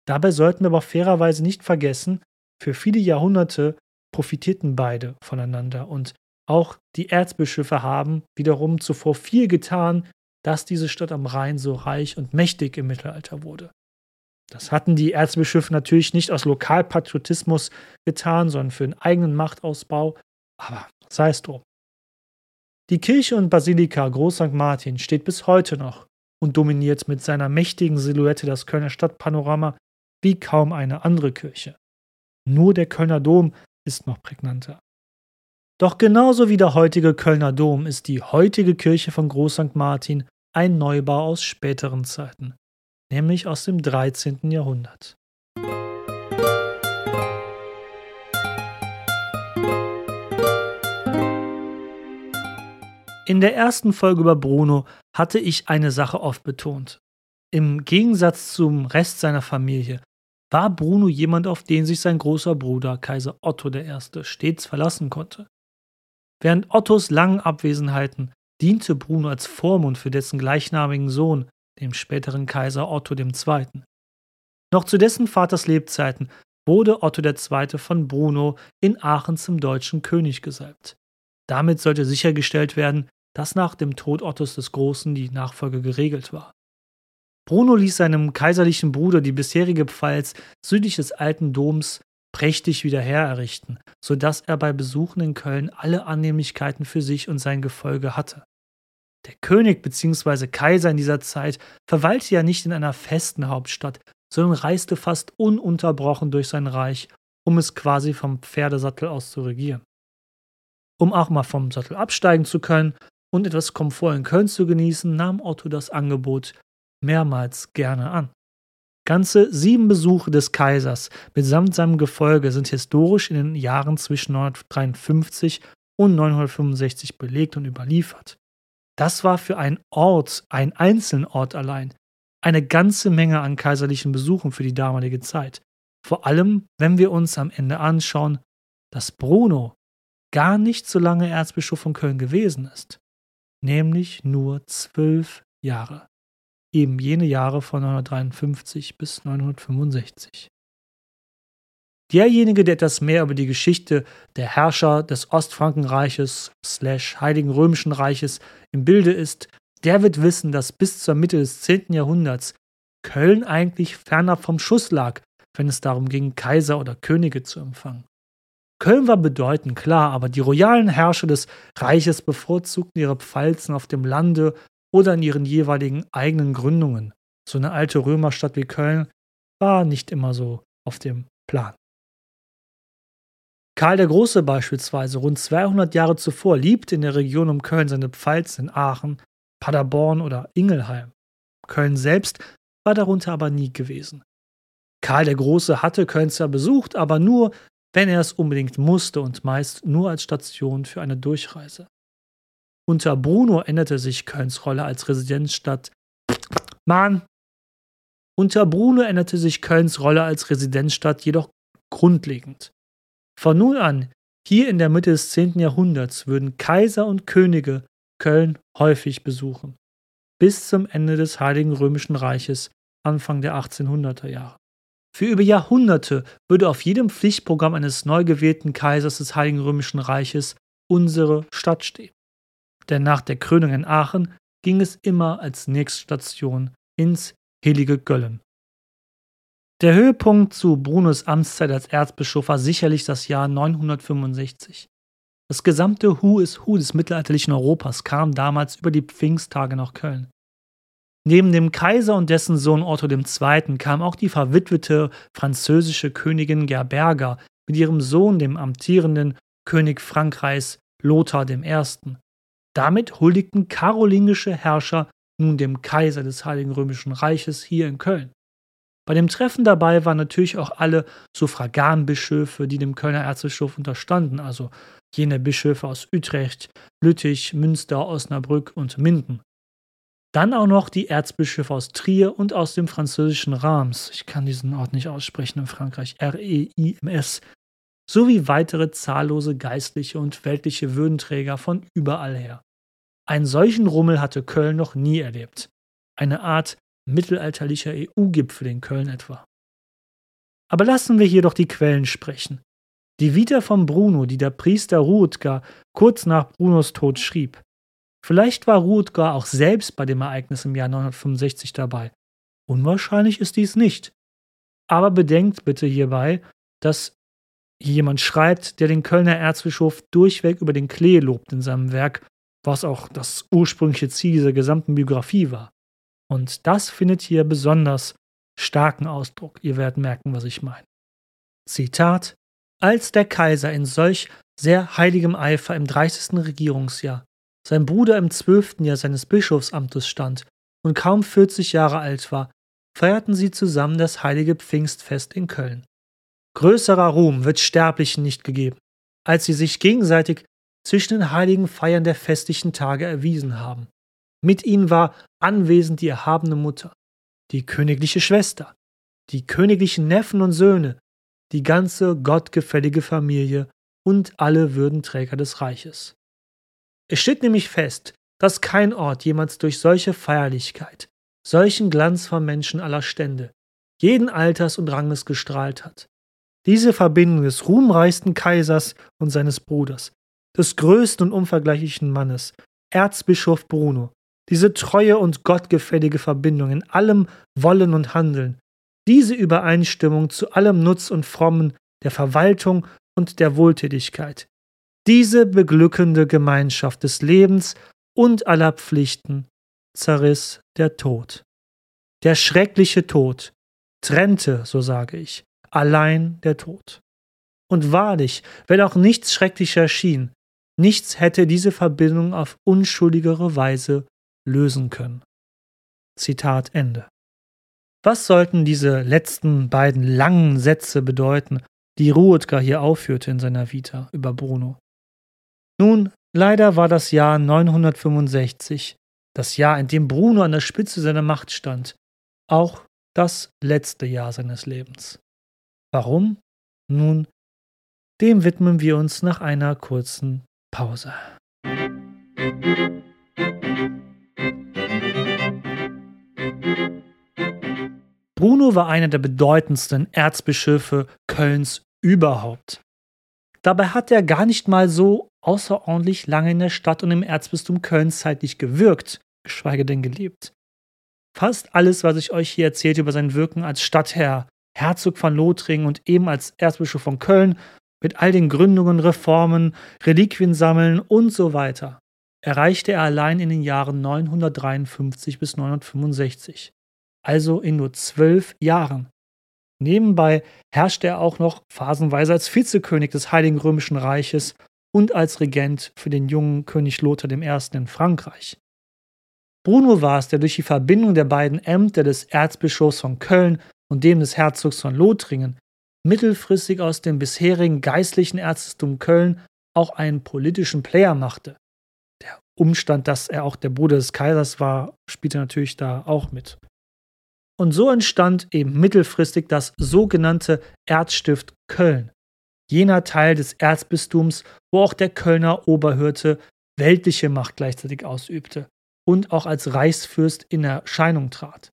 Dabei sollten wir aber fairerweise nicht vergessen, für viele Jahrhunderte profitierten beide voneinander und auch die Erzbischöfe haben wiederum zuvor viel getan, dass diese Stadt am Rhein so reich und mächtig im Mittelalter wurde. Das hatten die Erzbischöfe natürlich nicht aus Lokalpatriotismus getan, sondern für den eigenen Machtausbau, aber sei es drum. Die Kirche und Basilika Groß St. Martin steht bis heute noch und dominiert mit seiner mächtigen Silhouette das Kölner Stadtpanorama wie kaum eine andere Kirche. Nur der Kölner Dom ist noch prägnanter. Doch genauso wie der heutige Kölner Dom ist die heutige Kirche von Groß St. Martin ein Neubau aus späteren Zeiten, nämlich aus dem 13. Jahrhundert. In der ersten Folge über Bruno hatte ich eine Sache oft betont. Im Gegensatz zum Rest seiner Familie war Bruno jemand, auf den sich sein großer Bruder Kaiser Otto I. stets verlassen konnte. Während Ottos langen Abwesenheiten diente Bruno als Vormund für dessen gleichnamigen Sohn, dem späteren Kaiser Otto II. Noch zu dessen Vaters Lebzeiten wurde Otto II. von Bruno in Aachen zum deutschen König gesalbt. Damit sollte sichergestellt werden, dass nach dem Tod Ottos des Großen die Nachfolge geregelt war. Bruno ließ seinem kaiserlichen Bruder die bisherige Pfalz südlich des alten Doms prächtig wieder hererrichten, so dass er bei Besuchen in Köln alle Annehmlichkeiten für sich und sein Gefolge hatte. Der König bzw. Kaiser in dieser Zeit verweilte ja nicht in einer festen Hauptstadt, sondern reiste fast ununterbrochen durch sein Reich, um es quasi vom Pferdesattel aus zu regieren. Um auch mal vom Sattel absteigen zu können, und etwas Komfort in Köln zu genießen, nahm Otto das Angebot mehrmals gerne an. Ganze sieben Besuche des Kaisers mitsamt seinem Gefolge sind historisch in den Jahren zwischen 953 und 965 belegt und überliefert. Das war für einen Ort, einen einzelnen Ort allein, eine ganze Menge an kaiserlichen Besuchen für die damalige Zeit. Vor allem, wenn wir uns am Ende anschauen, dass Bruno gar nicht so lange Erzbischof von Köln gewesen ist nämlich nur zwölf Jahre, eben jene Jahre von 953 bis 965. Derjenige, der etwas mehr über die Geschichte der Herrscher des Ostfrankenreiches slash Heiligen Römischen Reiches im Bilde ist, der wird wissen, dass bis zur Mitte des 10. Jahrhunderts Köln eigentlich fernab vom Schuss lag, wenn es darum ging, Kaiser oder Könige zu empfangen. Köln war bedeutend, klar, aber die royalen Herrscher des Reiches bevorzugten ihre Pfalzen auf dem Lande oder in ihren jeweiligen eigenen Gründungen. So eine alte Römerstadt wie Köln war nicht immer so auf dem Plan. Karl der Große beispielsweise, rund 200 Jahre zuvor, liebte in der Region um Köln seine Pfalzen in Aachen, Paderborn oder Ingelheim. Köln selbst war darunter aber nie gewesen. Karl der Große hatte Köln zwar besucht, aber nur, wenn er es unbedingt musste und meist nur als Station für eine Durchreise. Unter Bruno änderte sich Kölns Rolle als Residenzstadt. Mann! Unter Bruno änderte sich Kölns Rolle als Residenzstadt jedoch grundlegend. Von nun an, hier in der Mitte des 10. Jahrhunderts, würden Kaiser und Könige Köln häufig besuchen. Bis zum Ende des Heiligen Römischen Reiches, Anfang der 1800er Jahre. Für über Jahrhunderte würde auf jedem Pflichtprogramm eines neu gewählten Kaisers des Heiligen Römischen Reiches unsere Stadt stehen. Denn nach der Krönung in Aachen ging es immer als nächste Station ins heilige Göllen. Der Höhepunkt zu Brunos Amtszeit als Erzbischof war sicherlich das Jahr 965. Das gesamte Who is Who des mittelalterlichen Europas kam damals über die Pfingsttage nach Köln. Neben dem Kaiser und dessen Sohn Otto II. kam auch die verwitwete französische Königin Gerberga mit ihrem Sohn, dem amtierenden König Frankreichs Lothar I. Damit huldigten karolingische Herrscher nun dem Kaiser des Heiligen Römischen Reiches hier in Köln. Bei dem Treffen dabei waren natürlich auch alle Suffraganbischöfe, die dem Kölner Erzbischof unterstanden, also jene Bischöfe aus Utrecht, Lüttich, Münster, Osnabrück und Minden. Dann auch noch die Erzbischöfe aus Trier und aus dem französischen Reims. Ich kann diesen Ort nicht aussprechen in Frankreich. R-E-I-M-S. Sowie weitere zahllose geistliche und weltliche Würdenträger von überall her. Einen solchen Rummel hatte Köln noch nie erlebt. Eine Art mittelalterlicher EU-Gipfel in Köln etwa. Aber lassen wir hier doch die Quellen sprechen. Die Vita von Bruno, die der Priester Ruutger kurz nach Brunos Tod schrieb, Vielleicht war Rutger auch selbst bei dem Ereignis im Jahr 965 dabei. Unwahrscheinlich ist dies nicht. Aber bedenkt bitte hierbei, dass hier jemand schreibt, der den Kölner Erzbischof durchweg über den Klee lobt in seinem Werk, was auch das ursprüngliche Ziel dieser gesamten Biografie war. Und das findet hier besonders starken Ausdruck. Ihr werdet merken, was ich meine. Zitat: Als der Kaiser in solch sehr heiligem Eifer im 30. Regierungsjahr sein Bruder im zwölften Jahr seines Bischofsamtes stand und kaum 40 Jahre alt war, feierten sie zusammen das heilige Pfingstfest in Köln. Größerer Ruhm wird Sterblichen nicht gegeben, als sie sich gegenseitig zwischen den heiligen Feiern der festlichen Tage erwiesen haben. Mit ihnen war anwesend die erhabene Mutter, die königliche Schwester, die königlichen Neffen und Söhne, die ganze gottgefällige Familie und alle Würdenträger des Reiches. Es steht nämlich fest, dass kein Ort jemals durch solche Feierlichkeit, solchen Glanz von Menschen aller Stände, jeden Alters und Ranges gestrahlt hat. Diese Verbindung des ruhmreichsten Kaisers und seines Bruders, des größten und unvergleichlichen Mannes, Erzbischof Bruno, diese treue und gottgefällige Verbindung in allem Wollen und Handeln, diese Übereinstimmung zu allem Nutz und Frommen der Verwaltung und der Wohltätigkeit, diese beglückende Gemeinschaft des Lebens und aller Pflichten zerriss der Tod. Der schreckliche Tod trennte, so sage ich, allein der Tod. Und wahrlich, wenn auch nichts schrecklicher erschien, nichts hätte diese Verbindung auf unschuldigere Weise lösen können. Zitat Ende. Was sollten diese letzten beiden langen Sätze bedeuten, die Ruetger hier aufführte in seiner Vita über Bruno? Nun, leider war das Jahr 965, das Jahr, in dem Bruno an der Spitze seiner Macht stand, auch das letzte Jahr seines Lebens. Warum? Nun, dem widmen wir uns nach einer kurzen Pause. Bruno war einer der bedeutendsten Erzbischöfe Kölns überhaupt. Dabei hat er gar nicht mal so außerordentlich lange in der Stadt und im Erzbistum Köln zeitlich gewirkt, geschweige denn gelebt. Fast alles, was ich euch hier erzählt über sein Wirken als Stadtherr, Herzog von Lothringen und eben als Erzbischof von Köln, mit all den Gründungen, Reformen, Reliquien sammeln und so weiter, erreichte er allein in den Jahren 953 bis 965 also in nur zwölf Jahren. Nebenbei herrschte er auch noch phasenweise als Vizekönig des Heiligen Römischen Reiches und als Regent für den jungen König Lothar I. in Frankreich. Bruno war es, der durch die Verbindung der beiden Ämter des Erzbischofs von Köln und dem des Herzogs von Lothringen mittelfristig aus dem bisherigen geistlichen Erzbistum Köln auch einen politischen Player machte. Der Umstand, dass er auch der Bruder des Kaisers war, spielte natürlich da auch mit. Und so entstand eben mittelfristig das sogenannte Erzstift Köln, jener Teil des Erzbistums, wo auch der Kölner Oberhirte weltliche Macht gleichzeitig ausübte und auch als Reichsfürst in Erscheinung trat.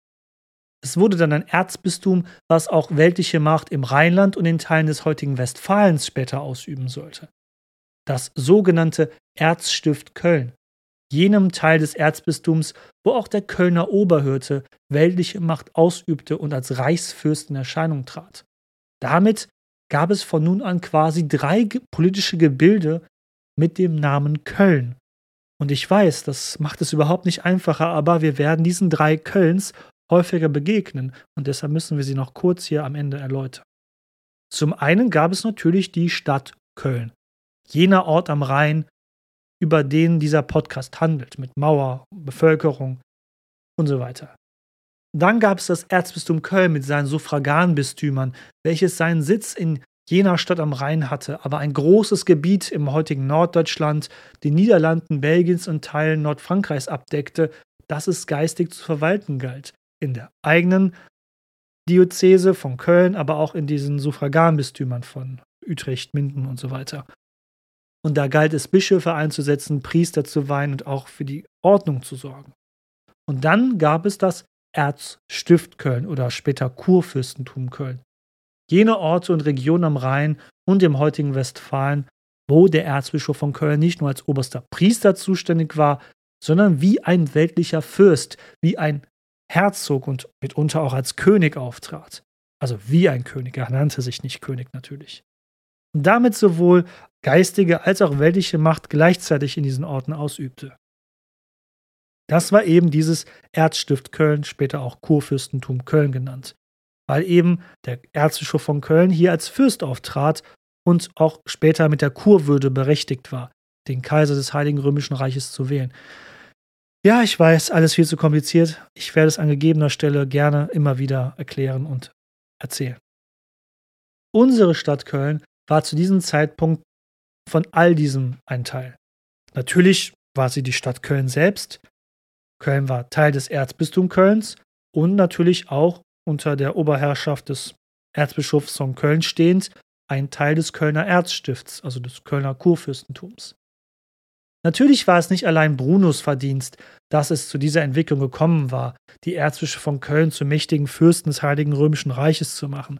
Es wurde dann ein Erzbistum, was auch weltliche Macht im Rheinland und in Teilen des heutigen Westfalens später ausüben sollte. Das sogenannte Erzstift Köln jenem Teil des Erzbistums, wo auch der Kölner Oberhirte weltliche Macht ausübte und als Reichsfürst in Erscheinung trat. Damit gab es von nun an quasi drei politische Gebilde mit dem Namen Köln. Und ich weiß, das macht es überhaupt nicht einfacher, aber wir werden diesen drei Kölns häufiger begegnen und deshalb müssen wir sie noch kurz hier am Ende erläutern. Zum einen gab es natürlich die Stadt Köln, jener Ort am Rhein, über den dieser Podcast handelt, mit Mauer, Bevölkerung und so weiter. Dann gab es das Erzbistum Köln mit seinen Suffraganbistümern, welches seinen Sitz in jener Stadt am Rhein hatte, aber ein großes Gebiet im heutigen Norddeutschland, den Niederlanden, Belgiens und Teilen Nordfrankreichs abdeckte, das es geistig zu verwalten galt. In der eigenen Diözese von Köln, aber auch in diesen Suffraganbistümern von Utrecht, Minden und so weiter. Und da galt es, Bischöfe einzusetzen, Priester zu weihen und auch für die Ordnung zu sorgen. Und dann gab es das Erzstift Köln oder später Kurfürstentum Köln. Jene Orte und Regionen am Rhein und im heutigen Westfalen, wo der Erzbischof von Köln nicht nur als oberster Priester zuständig war, sondern wie ein weltlicher Fürst, wie ein Herzog und mitunter auch als König auftrat. Also wie ein König, er nannte sich nicht König natürlich. Und damit sowohl geistige als auch weltliche Macht gleichzeitig in diesen Orten ausübte. Das war eben dieses Erzstift Köln, später auch Kurfürstentum Köln genannt, weil eben der Erzbischof von Köln hier als Fürst auftrat und auch später mit der Kurwürde berechtigt war, den Kaiser des Heiligen Römischen Reiches zu wählen. Ja, ich weiß, alles viel zu kompliziert. Ich werde es an gegebener Stelle gerne immer wieder erklären und erzählen. Unsere Stadt Köln war zu diesem Zeitpunkt von all diesem ein Teil. Natürlich war sie die Stadt Köln selbst. Köln war Teil des Erzbistums Kölns und natürlich auch unter der Oberherrschaft des Erzbischofs von Köln stehend ein Teil des Kölner Erzstifts, also des Kölner Kurfürstentums. Natürlich war es nicht allein Brunos Verdienst, dass es zu dieser Entwicklung gekommen war, die Erzbischöfe von Köln zu mächtigen Fürsten des Heiligen Römischen Reiches zu machen.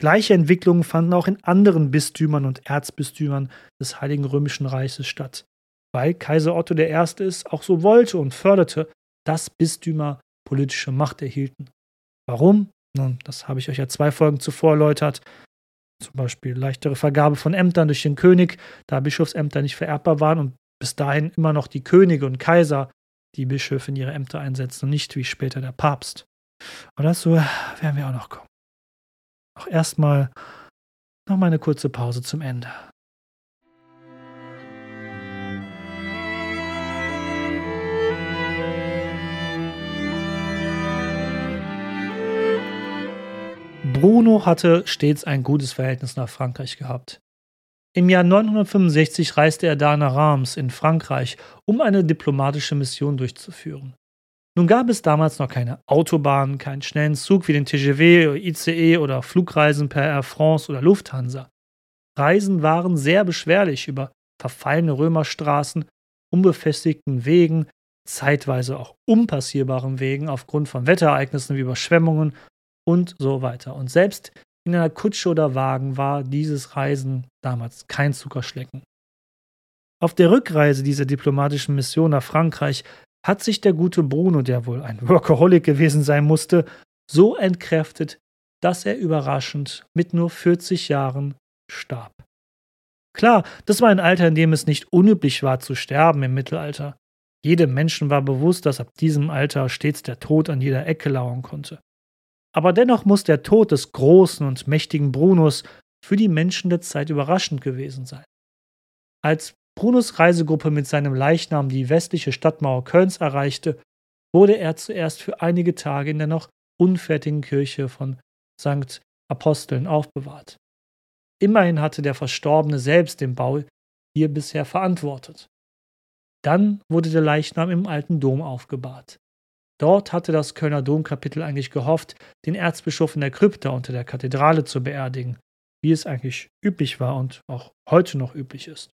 Gleiche Entwicklungen fanden auch in anderen Bistümern und Erzbistümern des Heiligen Römischen Reiches statt, weil Kaiser Otto I. es auch so wollte und förderte, dass Bistümer politische Macht erhielten. Warum? Nun, das habe ich euch ja zwei Folgen zuvor erläutert. Zum Beispiel leichtere Vergabe von Ämtern durch den König, da Bischofsämter nicht vererbbar waren und bis dahin immer noch die Könige und Kaiser die Bischöfe in ihre Ämter einsetzen und nicht wie später der Papst. Aber dazu werden wir auch noch kommen. Auch erstmal noch mal eine kurze Pause zum Ende. Bruno hatte stets ein gutes Verhältnis nach Frankreich gehabt. Im Jahr 965 reiste er da nach Reims in Frankreich, um eine diplomatische Mission durchzuführen. Nun gab es damals noch keine Autobahn, keinen schnellen Zug wie den TGV, ICE oder Flugreisen per Air France oder Lufthansa. Reisen waren sehr beschwerlich über verfallene Römerstraßen, unbefestigten Wegen, zeitweise auch unpassierbaren Wegen aufgrund von Wetterereignissen wie Überschwemmungen und so weiter. Und selbst in einer Kutsche oder Wagen war dieses Reisen damals kein Zuckerschlecken. Auf der Rückreise dieser diplomatischen Mission nach Frankreich hat sich der gute Bruno, der wohl ein Workaholic gewesen sein musste, so entkräftet, dass er überraschend mit nur 40 Jahren starb. Klar, das war ein Alter, in dem es nicht unüblich war zu sterben im Mittelalter. Jedem Menschen war bewusst, dass ab diesem Alter stets der Tod an jeder Ecke lauern konnte. Aber dennoch muss der Tod des großen und mächtigen Brunos für die Menschen der Zeit überraschend gewesen sein. Als Brunos Reisegruppe mit seinem Leichnam die westliche Stadtmauer Kölns erreichte, wurde er zuerst für einige Tage in der noch unfertigen Kirche von St. Aposteln aufbewahrt. Immerhin hatte der Verstorbene selbst den Bau hier bisher verantwortet. Dann wurde der Leichnam im alten Dom aufgebahrt. Dort hatte das Kölner Domkapitel eigentlich gehofft, den Erzbischof in der Krypta unter der Kathedrale zu beerdigen, wie es eigentlich üblich war und auch heute noch üblich ist.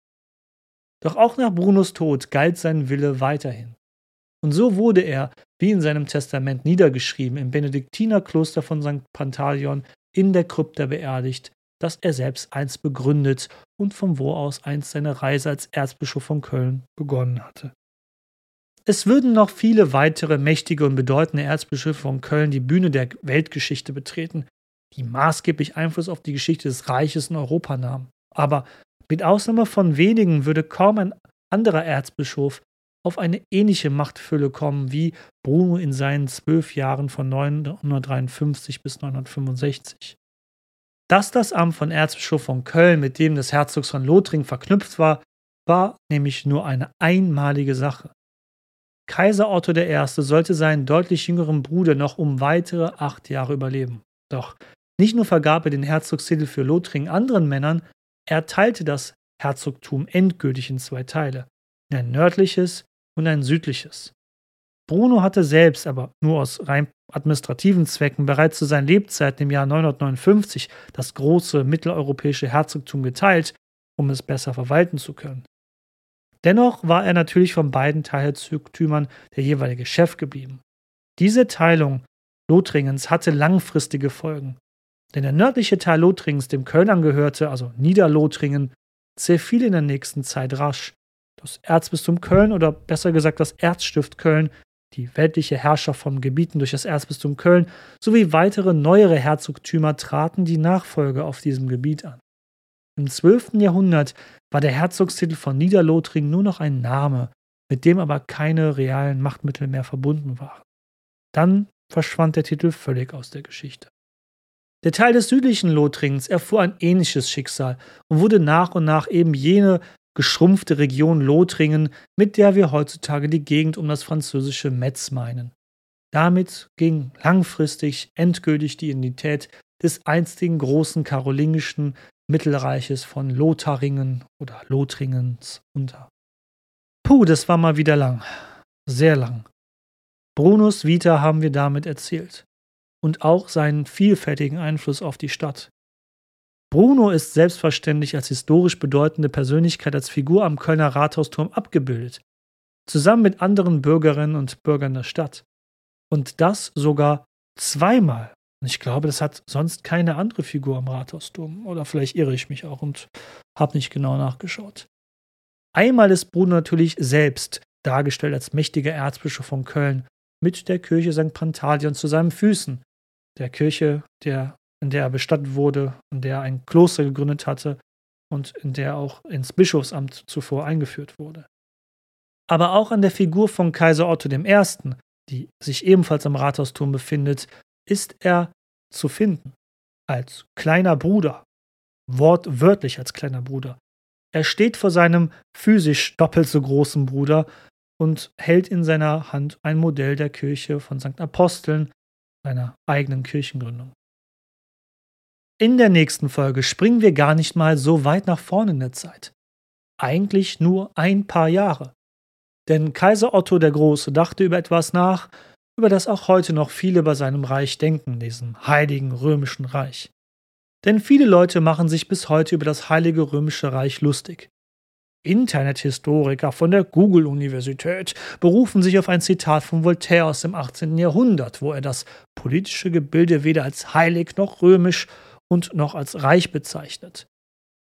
Doch auch nach Brunos Tod galt sein Wille weiterhin. Und so wurde er, wie in seinem Testament niedergeschrieben, im Benediktinerkloster von St. Pantaleon in der Krypta beerdigt, das er selbst einst begründet und von wo aus einst seine Reise als Erzbischof von Köln begonnen hatte. Es würden noch viele weitere mächtige und bedeutende Erzbischöfe von Köln die Bühne der Weltgeschichte betreten, die maßgeblich Einfluss auf die Geschichte des Reiches in Europa nahmen. Aber mit Ausnahme von wenigen würde kaum ein anderer Erzbischof auf eine ähnliche Machtfülle kommen wie Bruno in seinen zwölf Jahren von 953 bis 965. Dass das Amt von Erzbischof von Köln mit dem des Herzogs von Lothringen verknüpft war, war nämlich nur eine einmalige Sache. Kaiser Otto I. sollte seinen deutlich jüngeren Bruder noch um weitere acht Jahre überleben. Doch nicht nur vergab er den Herzogstitel für Lothringen anderen Männern, er teilte das Herzogtum endgültig in zwei Teile, in ein nördliches und ein südliches. Bruno hatte selbst, aber nur aus rein administrativen Zwecken, bereits zu seinen Lebzeiten im Jahr 959 das große mitteleuropäische Herzogtum geteilt, um es besser verwalten zu können. Dennoch war er natürlich von beiden Teilherzogtümern der jeweilige Chef geblieben. Diese Teilung Lothringens hatte langfristige Folgen. Denn der nördliche Teil Lothringens, dem Köln angehörte, also Niederlothringen, zerfiel in der nächsten Zeit rasch. Das Erzbistum Köln oder besser gesagt das Erzstift Köln, die weltliche Herrschaft von Gebieten durch das Erzbistum Köln sowie weitere neuere Herzogtümer traten die Nachfolge auf diesem Gebiet an. Im 12. Jahrhundert war der Herzogstitel von Niederlothringen nur noch ein Name, mit dem aber keine realen Machtmittel mehr verbunden waren. Dann verschwand der Titel völlig aus der Geschichte. Der Teil des südlichen Lothringens erfuhr ein ähnliches Schicksal und wurde nach und nach eben jene geschrumpfte Region Lothringen, mit der wir heutzutage die Gegend um das französische Metz meinen. Damit ging langfristig endgültig die Identität des einstigen großen karolingischen Mittelreiches von Lotharingen oder Lothringens unter. Puh, das war mal wieder lang. Sehr lang. Brunos Vita haben wir damit erzählt. Und auch seinen vielfältigen Einfluss auf die Stadt. Bruno ist selbstverständlich als historisch bedeutende Persönlichkeit als Figur am Kölner Rathausturm abgebildet, zusammen mit anderen Bürgerinnen und Bürgern der Stadt. Und das sogar zweimal. Und ich glaube, das hat sonst keine andere Figur am Rathausturm. Oder vielleicht irre ich mich auch und habe nicht genau nachgeschaut. Einmal ist Bruno natürlich selbst dargestellt als mächtiger Erzbischof von Köln mit der Kirche St. Pantaleon zu seinen Füßen, der Kirche, der, in der er bestattet wurde, in der er ein Kloster gegründet hatte und in der auch ins Bischofsamt zuvor eingeführt wurde. Aber auch an der Figur von Kaiser Otto I., die sich ebenfalls am Rathausturm befindet, ist er zu finden. Als kleiner Bruder. Wortwörtlich als kleiner Bruder. Er steht vor seinem physisch doppelt so großen Bruder und hält in seiner Hand ein Modell der Kirche von St. Aposteln, seiner eigenen Kirchengründung. In der nächsten Folge springen wir gar nicht mal so weit nach vorne in der Zeit. Eigentlich nur ein paar Jahre. Denn Kaiser Otto der Große dachte über etwas nach, über das auch heute noch viele bei seinem Reich denken, diesem heiligen römischen Reich. Denn viele Leute machen sich bis heute über das heilige römische Reich lustig. Internethistoriker von der Google-Universität berufen sich auf ein Zitat von Voltaire aus dem 18. Jahrhundert, wo er das politische Gebilde weder als heilig noch römisch und noch als reich bezeichnet.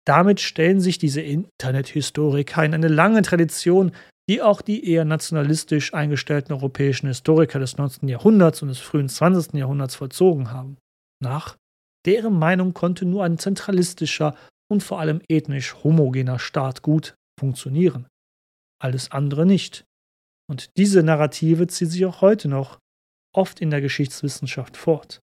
Damit stellen sich diese Internethistoriker in eine lange Tradition die auch die eher nationalistisch eingestellten europäischen Historiker des 19. Jahrhunderts und des frühen 20. Jahrhunderts vollzogen haben. Nach deren Meinung konnte nur ein zentralistischer und vor allem ethnisch homogener Staat gut funktionieren. Alles andere nicht. Und diese Narrative zieht sich auch heute noch oft in der Geschichtswissenschaft fort.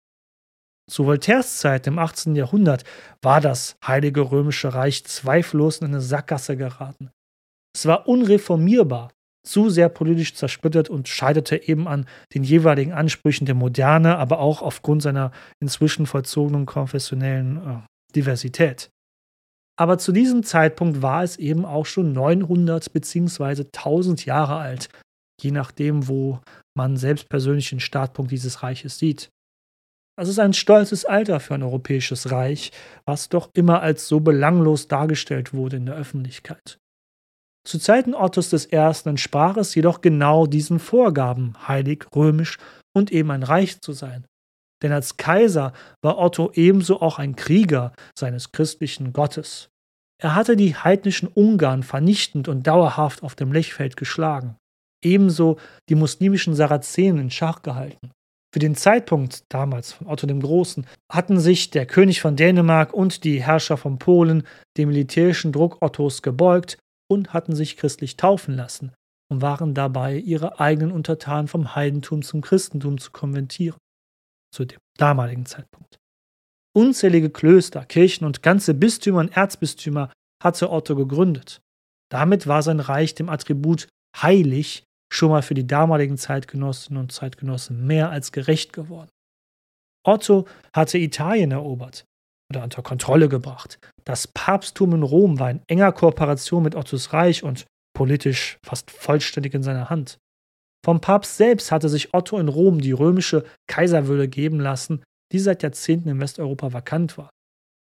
Zu Voltaires Zeit im 18. Jahrhundert war das Heilige Römische Reich zweifellos in eine Sackgasse geraten. Es war unreformierbar, zu sehr politisch zersplittert und scheiterte eben an den jeweiligen Ansprüchen der Moderne, aber auch aufgrund seiner inzwischen vollzogenen konfessionellen äh, Diversität. Aber zu diesem Zeitpunkt war es eben auch schon 900 bzw. 1000 Jahre alt, je nachdem, wo man selbst persönlich den Startpunkt dieses Reiches sieht. Das ist ein stolzes Alter für ein europäisches Reich, was doch immer als so belanglos dargestellt wurde in der Öffentlichkeit. Zu Zeiten Ottos I. entsprach es jedoch genau diesen Vorgaben, heilig, römisch und eben ein Reich zu sein. Denn als Kaiser war Otto ebenso auch ein Krieger seines christlichen Gottes. Er hatte die heidnischen Ungarn vernichtend und dauerhaft auf dem Lechfeld geschlagen, ebenso die muslimischen Sarazenen in Schach gehalten. Für den Zeitpunkt damals von Otto dem Großen hatten sich der König von Dänemark und die Herrscher von Polen dem militärischen Druck Ottos gebeugt und hatten sich christlich taufen lassen und waren dabei, ihre eigenen Untertanen vom Heidentum zum Christentum zu konventieren. Zu dem damaligen Zeitpunkt. Unzählige Klöster, Kirchen und ganze Bistümer und Erzbistümer hatte Otto gegründet. Damit war sein Reich dem Attribut heilig schon mal für die damaligen Zeitgenossinnen und Zeitgenossen mehr als gerecht geworden. Otto hatte Italien erobert, oder unter Kontrolle gebracht. Das Papsttum in Rom war in enger Kooperation mit Ottos Reich und politisch fast vollständig in seiner Hand. Vom Papst selbst hatte sich Otto in Rom die römische Kaiserwürde geben lassen, die seit Jahrzehnten in Westeuropa vakant war.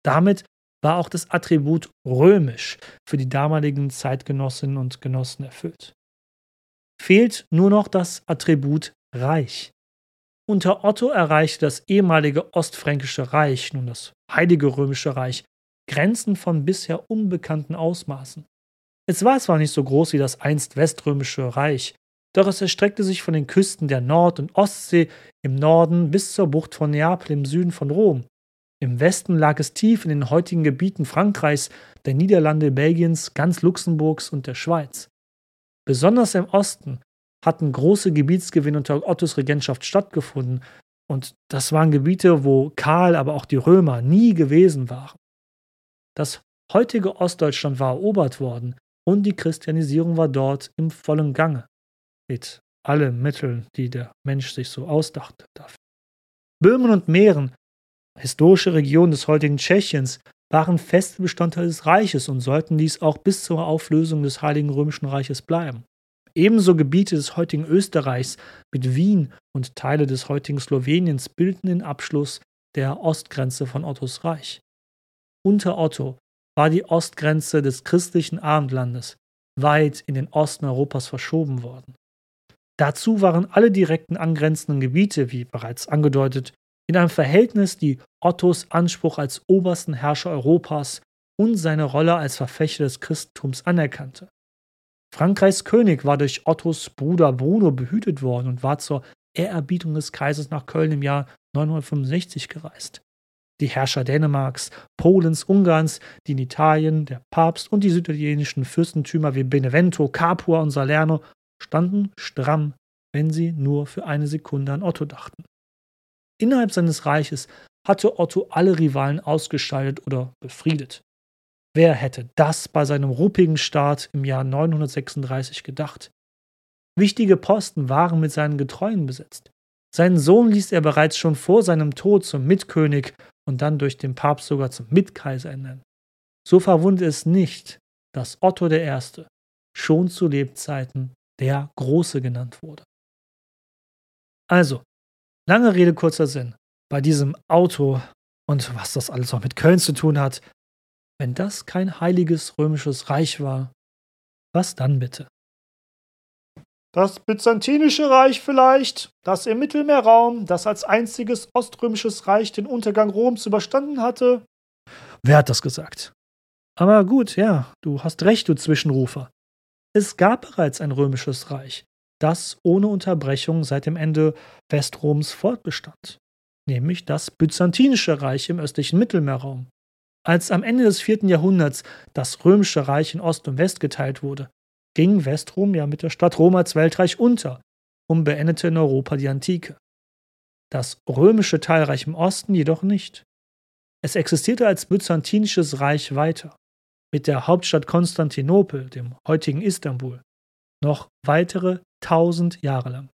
Damit war auch das Attribut römisch für die damaligen Zeitgenossinnen und Genossen erfüllt. Fehlt nur noch das Attribut reich. Unter Otto erreichte das ehemalige Ostfränkische Reich, nun das Heilige Römische Reich, Grenzen von bisher unbekannten Ausmaßen. Es war zwar nicht so groß wie das einst Weströmische Reich, doch es erstreckte sich von den Küsten der Nord- und Ostsee im Norden bis zur Bucht von Neapel im Süden von Rom. Im Westen lag es tief in den heutigen Gebieten Frankreichs, der Niederlande, Belgiens, ganz Luxemburgs und der Schweiz. Besonders im Osten hatten große Gebietsgewinne unter Ottos Regentschaft stattgefunden. Und das waren Gebiete, wo Karl, aber auch die Römer nie gewesen waren. Das heutige Ostdeutschland war erobert worden und die Christianisierung war dort im vollen Gange. Mit allen Mitteln, die der Mensch sich so ausdachte dafür. Böhmen und Mähren, historische Regionen des heutigen Tschechiens, waren feste Bestandteil des Reiches und sollten dies auch bis zur Auflösung des Heiligen Römischen Reiches bleiben. Ebenso Gebiete des heutigen Österreichs mit Wien und Teile des heutigen Sloweniens bilden den Abschluss der Ostgrenze von Ottos Reich. Unter Otto war die Ostgrenze des christlichen Abendlandes weit in den Osten Europas verschoben worden. Dazu waren alle direkten angrenzenden Gebiete, wie bereits angedeutet, in einem Verhältnis, die Ottos Anspruch als obersten Herrscher Europas und seine Rolle als Verfechter des Christentums anerkannte. Frankreichs König war durch Ottos Bruder Bruno behütet worden und war zur Ehrerbietung des Kaisers nach Köln im Jahr 965 gereist. Die Herrscher Dänemarks, Polens, Ungarns, die in Italien, der Papst und die süditalienischen Fürstentümer wie Benevento, Capua und Salerno standen stramm, wenn sie nur für eine Sekunde an Otto dachten. Innerhalb seines Reiches hatte Otto alle Rivalen ausgeschaltet oder befriedet. Wer hätte das bei seinem ruppigen Staat im Jahr 936 gedacht? Wichtige Posten waren mit seinen Getreuen besetzt. Seinen Sohn ließ er bereits schon vor seinem Tod zum Mitkönig und dann durch den Papst sogar zum Mitkaiser ernennen. So verwundert es nicht, dass Otto I. schon zu Lebzeiten der Große genannt wurde. Also, lange Rede, kurzer Sinn. Bei diesem Auto und was das alles auch mit Köln zu tun hat, wenn das kein heiliges römisches Reich war, was dann bitte? Das Byzantinische Reich vielleicht, das im Mittelmeerraum, das als einziges oströmisches Reich den Untergang Roms überstanden hatte? Wer hat das gesagt? Aber gut, ja, du hast recht, du Zwischenrufer. Es gab bereits ein römisches Reich, das ohne Unterbrechung seit dem Ende Westroms fortbestand, nämlich das Byzantinische Reich im östlichen Mittelmeerraum. Als am Ende des vierten Jahrhunderts das römische Reich in Ost und West geteilt wurde, ging Westrom ja mit der Stadt Rom als Weltreich unter und beendete in Europa die Antike. Das römische Teilreich im Osten jedoch nicht. Es existierte als byzantinisches Reich weiter, mit der Hauptstadt Konstantinopel, dem heutigen Istanbul, noch weitere tausend Jahre lang.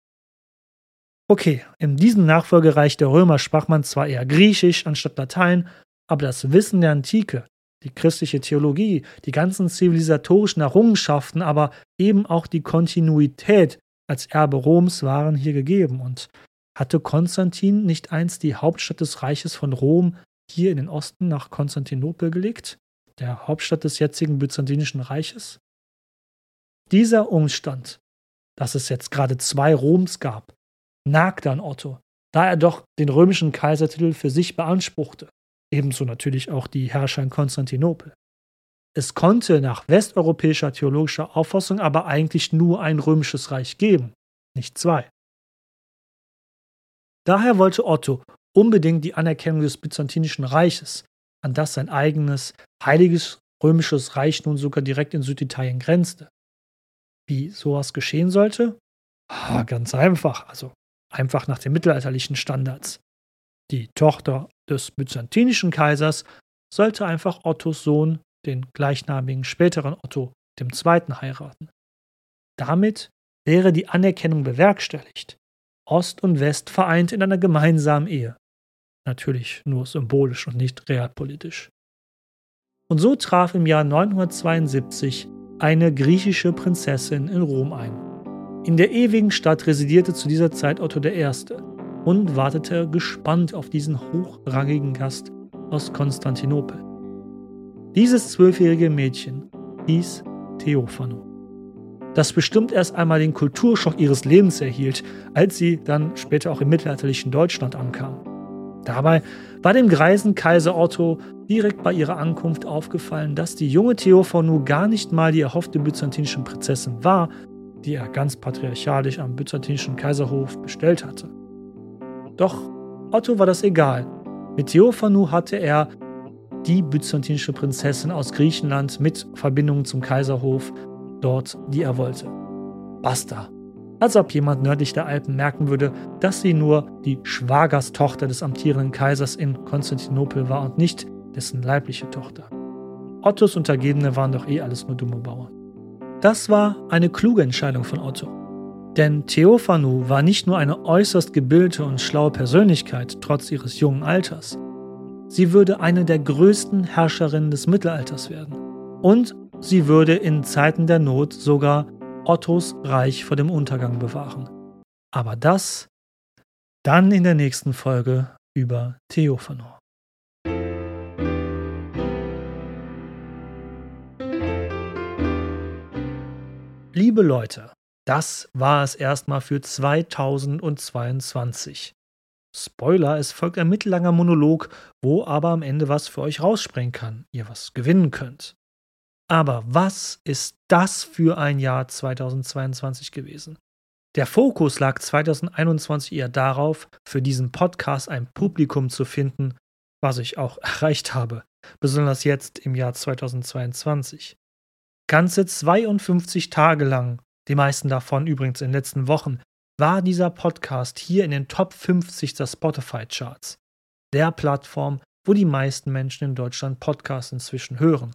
Okay, in diesem Nachfolgereich der Römer sprach man zwar eher Griechisch anstatt Latein, aber das Wissen der Antike die christliche Theologie, die ganzen zivilisatorischen Errungenschaften, aber eben auch die Kontinuität als Erbe Roms waren hier gegeben. Und hatte Konstantin nicht einst die Hauptstadt des Reiches von Rom hier in den Osten nach Konstantinopel gelegt, der Hauptstadt des jetzigen Byzantinischen Reiches? Dieser Umstand, dass es jetzt gerade zwei Roms gab, nagte an Otto, da er doch den römischen Kaisertitel für sich beanspruchte ebenso natürlich auch die Herrscher in Konstantinopel. Es konnte nach westeuropäischer theologischer Auffassung aber eigentlich nur ein römisches Reich geben, nicht zwei. Daher wollte Otto unbedingt die Anerkennung des Byzantinischen Reiches, an das sein eigenes heiliges römisches Reich nun sogar direkt in Süditalien grenzte. Wie sowas geschehen sollte? Ah, ganz einfach, also einfach nach den mittelalterlichen Standards. Die Tochter des byzantinischen Kaisers sollte einfach Ottos Sohn, den gleichnamigen späteren Otto II., heiraten. Damit wäre die Anerkennung bewerkstelligt, Ost und West vereint in einer gemeinsamen Ehe. Natürlich nur symbolisch und nicht realpolitisch. Und so traf im Jahr 972 eine griechische Prinzessin in Rom ein. In der ewigen Stadt residierte zu dieser Zeit Otto I., und wartete gespannt auf diesen hochrangigen Gast aus Konstantinopel. Dieses zwölfjährige Mädchen hieß Theophano. Das bestimmt erst einmal den Kulturschock ihres Lebens erhielt, als sie dann später auch im mittelalterlichen Deutschland ankam. Dabei war dem greisen Kaiser Otto direkt bei ihrer Ankunft aufgefallen, dass die junge Theophanu gar nicht mal die erhoffte byzantinische Prinzessin war, die er ganz patriarchalisch am byzantinischen Kaiserhof bestellt hatte. Doch Otto war das egal. Mit Theophanu hatte er die byzantinische Prinzessin aus Griechenland mit Verbindungen zum Kaiserhof dort, die er wollte. Basta. Als ob jemand nördlich der Alpen merken würde, dass sie nur die Schwagerstochter des amtierenden Kaisers in Konstantinopel war und nicht dessen leibliche Tochter. Ottos Untergebene waren doch eh alles nur dumme Bauern. Das war eine kluge Entscheidung von Otto. Denn Theophanu war nicht nur eine äußerst gebildete und schlaue Persönlichkeit trotz ihres jungen Alters. Sie würde eine der größten Herrscherinnen des Mittelalters werden. Und sie würde in Zeiten der Not sogar Ottos Reich vor dem Untergang bewahren. Aber das dann in der nächsten Folge über Theophanor. Liebe Leute, das war es erstmal für 2022. Spoiler, es folgt ein mittellanger Monolog, wo aber am Ende was für euch rausspringen kann, ihr was gewinnen könnt. Aber was ist das für ein Jahr 2022 gewesen? Der Fokus lag 2021 eher darauf, für diesen Podcast ein Publikum zu finden, was ich auch [laughs] erreicht habe, besonders jetzt im Jahr 2022. Ganze 52 Tage lang, die meisten davon übrigens in den letzten Wochen, war dieser Podcast hier in den Top 50 der Spotify-Charts, der Plattform, wo die meisten Menschen in Deutschland Podcasts inzwischen hören.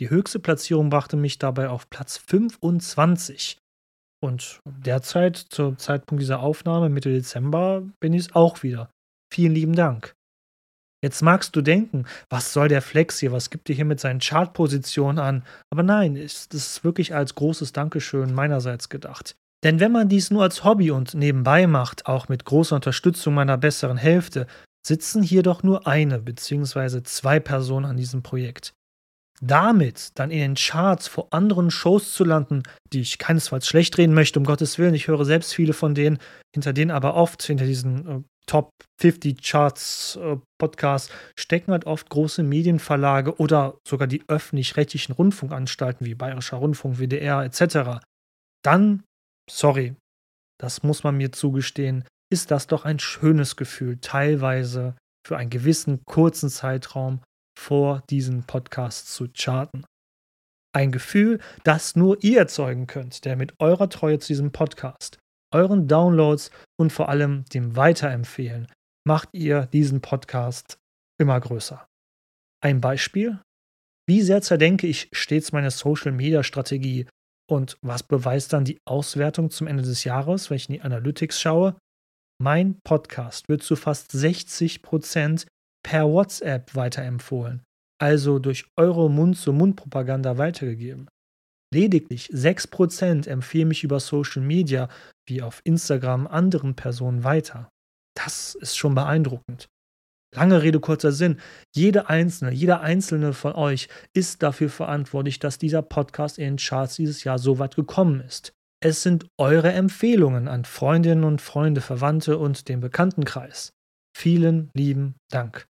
Die höchste Platzierung brachte mich dabei auf Platz 25. Und derzeit, zum Zeitpunkt dieser Aufnahme, Mitte Dezember, bin ich es auch wieder. Vielen lieben Dank. Jetzt magst du denken, was soll der Flex hier, was gibt er hier mit seinen Chartpositionen an? Aber nein, das ist wirklich als großes Dankeschön meinerseits gedacht. Denn wenn man dies nur als Hobby und nebenbei macht, auch mit großer Unterstützung meiner besseren Hälfte, sitzen hier doch nur eine bzw. zwei Personen an diesem Projekt damit dann in den Charts vor anderen Shows zu landen, die ich keinesfalls schlecht reden möchte, um Gottes Willen. Ich höre selbst viele von denen, hinter denen aber oft, hinter diesen äh, Top 50 Charts äh, Podcasts, stecken halt oft große Medienverlage oder sogar die öffentlich-rechtlichen Rundfunkanstalten wie Bayerischer Rundfunk, WDR etc. Dann, sorry, das muss man mir zugestehen, ist das doch ein schönes Gefühl, teilweise für einen gewissen kurzen Zeitraum vor diesen Podcasts zu charten. Ein Gefühl, das nur ihr erzeugen könnt, der mit eurer Treue zu diesem Podcast, euren Downloads und vor allem dem Weiterempfehlen macht ihr diesen Podcast immer größer. Ein Beispiel? Wie sehr zerdenke ich stets meine Social-Media-Strategie und was beweist dann die Auswertung zum Ende des Jahres, wenn ich in die Analytics schaue? Mein Podcast wird zu fast 60 Prozent per WhatsApp weiterempfohlen, also durch eure Mund-zu-Mund-Propaganda weitergegeben. Lediglich 6% empfehlen mich über Social Media wie auf Instagram anderen Personen weiter. Das ist schon beeindruckend. Lange Rede, kurzer Sinn. Jede einzelne, jeder einzelne von euch ist dafür verantwortlich, dass dieser Podcast in den Charts dieses Jahr so weit gekommen ist. Es sind eure Empfehlungen an Freundinnen und Freunde, Verwandte und den Bekanntenkreis. Vielen lieben Dank.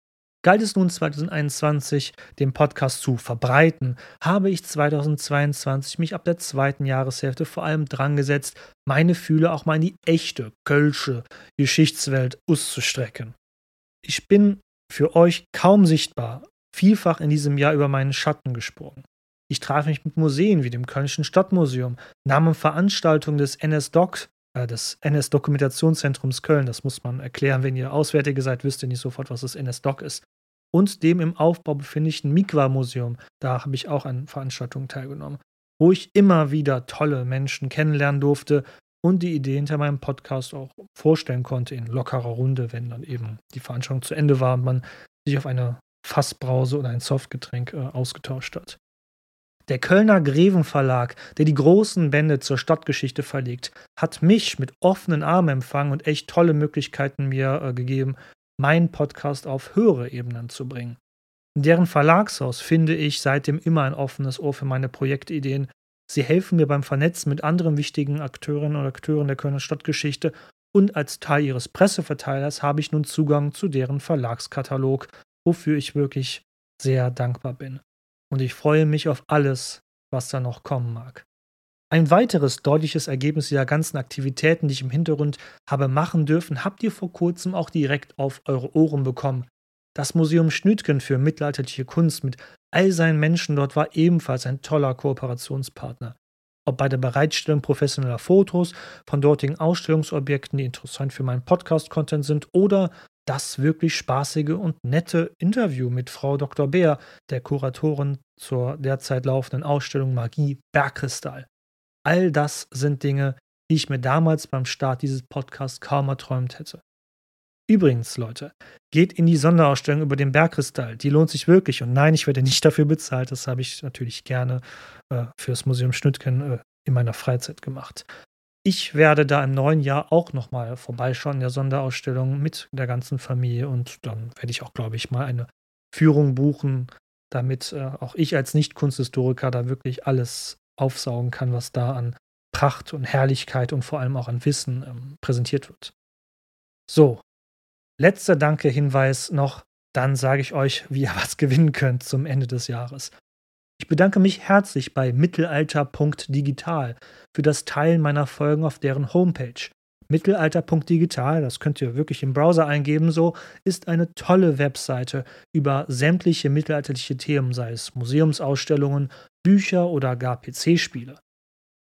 Galt es nun 2021, den Podcast zu verbreiten, habe ich 2022 mich ab der zweiten Jahreshälfte vor allem dran gesetzt, meine Fühle auch mal in die echte, kölsche Geschichtswelt auszustrecken. Ich bin für euch kaum sichtbar, vielfach in diesem Jahr über meinen Schatten gesprungen. Ich traf mich mit Museen wie dem Kölnischen Stadtmuseum, nahm an Veranstaltungen des NS-Doc, äh, des NS-Dokumentationszentrums Köln, das muss man erklären, wenn ihr Auswärtige seid, wisst ihr nicht sofort, was das NS-Doc ist, und dem im Aufbau befindlichen Mikwa-Museum. Da habe ich auch an Veranstaltungen teilgenommen, wo ich immer wieder tolle Menschen kennenlernen durfte und die Idee hinter meinem Podcast auch vorstellen konnte in lockerer Runde, wenn dann eben die Veranstaltung zu Ende war und man sich auf eine Fassbrause oder ein Softgetränk äh, ausgetauscht hat. Der Kölner Greven Verlag, der die großen Bände zur Stadtgeschichte verlegt, hat mich mit offenen Armen empfangen und echt tolle Möglichkeiten mir äh, gegeben, meinen Podcast auf höhere Ebenen zu bringen. In deren Verlagshaus finde ich seitdem immer ein offenes Ohr für meine Projektideen. Sie helfen mir beim Vernetzen mit anderen wichtigen Akteurinnen und Akteuren der Kölner Stadtgeschichte und als Teil ihres Presseverteilers habe ich nun Zugang zu deren Verlagskatalog, wofür ich wirklich sehr dankbar bin. Und ich freue mich auf alles, was da noch kommen mag. Ein weiteres deutliches Ergebnis dieser ganzen Aktivitäten, die ich im Hintergrund habe machen dürfen, habt ihr vor kurzem auch direkt auf eure Ohren bekommen. Das Museum Schnütgen für mittelalterliche Kunst mit all seinen Menschen dort war ebenfalls ein toller Kooperationspartner. Ob bei der Bereitstellung professioneller Fotos von dortigen Ausstellungsobjekten, die interessant für meinen Podcast-Content sind, oder das wirklich spaßige und nette Interview mit Frau Dr. Beer, der Kuratorin zur derzeit laufenden Ausstellung Magie Bergkristall. All das sind Dinge, die ich mir damals beim Start dieses Podcasts kaum erträumt hätte. Übrigens, Leute, geht in die Sonderausstellung über den Bergkristall. Die lohnt sich wirklich. Und nein, ich werde nicht dafür bezahlt. Das habe ich natürlich gerne äh, fürs Museum Schnüttgen äh, in meiner Freizeit gemacht. Ich werde da im neuen Jahr auch nochmal vorbeischauen in der Sonderausstellung mit der ganzen Familie und dann werde ich auch, glaube ich, mal eine Führung buchen, damit äh, auch ich als Nicht-Kunsthistoriker da wirklich alles aufsaugen kann, was da an Pracht und Herrlichkeit und vor allem auch an Wissen ähm, präsentiert wird. So, letzter Danke-Hinweis noch, dann sage ich euch, wie ihr [laughs] was gewinnen könnt zum Ende des Jahres. Ich bedanke mich herzlich bei mittelalter.digital für das Teilen meiner Folgen auf deren Homepage. Mittelalter.digital, das könnt ihr wirklich im Browser eingeben, so ist eine tolle Webseite über sämtliche mittelalterliche Themen, sei es Museumsausstellungen, Bücher oder gar PC-Spiele.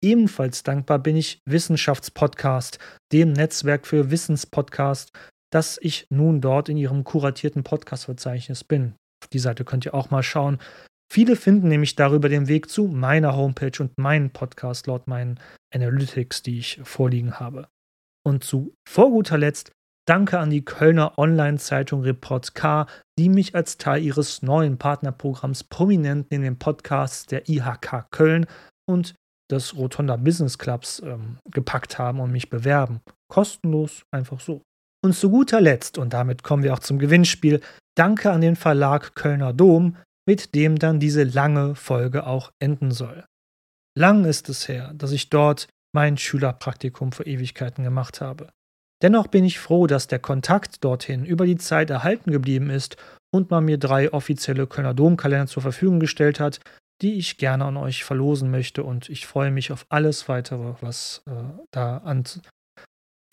Ebenfalls dankbar bin ich Wissenschaftspodcast, dem Netzwerk für Wissenspodcast, dass ich nun dort in ihrem kuratierten Podcast-Verzeichnis bin. Auf die Seite könnt ihr auch mal schauen. Viele finden nämlich darüber den Weg zu meiner Homepage und meinen Podcast laut meinen Analytics, die ich vorliegen habe. Und zu vorguter Letzt danke an die Kölner Online-Zeitung Report K, die mich als Teil ihres neuen Partnerprogramms prominent in den Podcasts der IHK Köln und des Rotonda Business Clubs ähm, gepackt haben und mich bewerben. Kostenlos, einfach so. Und zu guter Letzt, und damit kommen wir auch zum Gewinnspiel, danke an den Verlag Kölner Dom, mit dem dann diese lange Folge auch enden soll. Lang ist es her, dass ich dort mein Schülerpraktikum vor Ewigkeiten gemacht habe. Dennoch bin ich froh, dass der Kontakt dorthin über die Zeit erhalten geblieben ist und man mir drei offizielle Kölner Domkalender zur Verfügung gestellt hat, die ich gerne an euch verlosen möchte und ich freue mich auf alles weitere, was äh, da an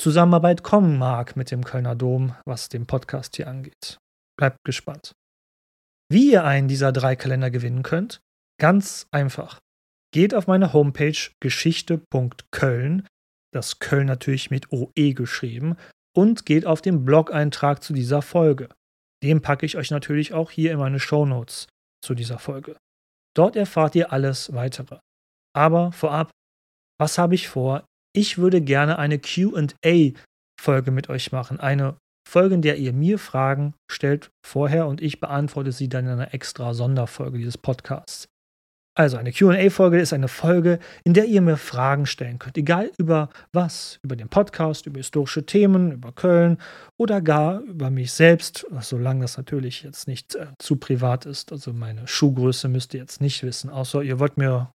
Zusammenarbeit kommen mag mit dem Kölner Dom, was den Podcast hier angeht. Bleibt gespannt. Wie ihr einen dieser drei Kalender gewinnen könnt? Ganz einfach. Geht auf meine Homepage geschichte.köln, das Köln natürlich mit OE geschrieben, und geht auf den Blog-Eintrag zu dieser Folge. Den packe ich euch natürlich auch hier in meine Show Notes zu dieser Folge. Dort erfahrt ihr alles weitere. Aber vorab, was habe ich vor? Ich würde gerne eine QA-Folge mit euch machen. Eine Folge, in der ihr mir Fragen stellt vorher und ich beantworte sie dann in einer extra Sonderfolge dieses Podcasts. Also eine QA-Folge ist eine Folge, in der ihr mir Fragen stellen könnt, egal über was, über den Podcast, über historische Themen, über Köln oder gar über mich selbst, solange das natürlich jetzt nicht äh, zu privat ist. Also meine Schuhgröße müsst ihr jetzt nicht wissen, außer ihr wollt mir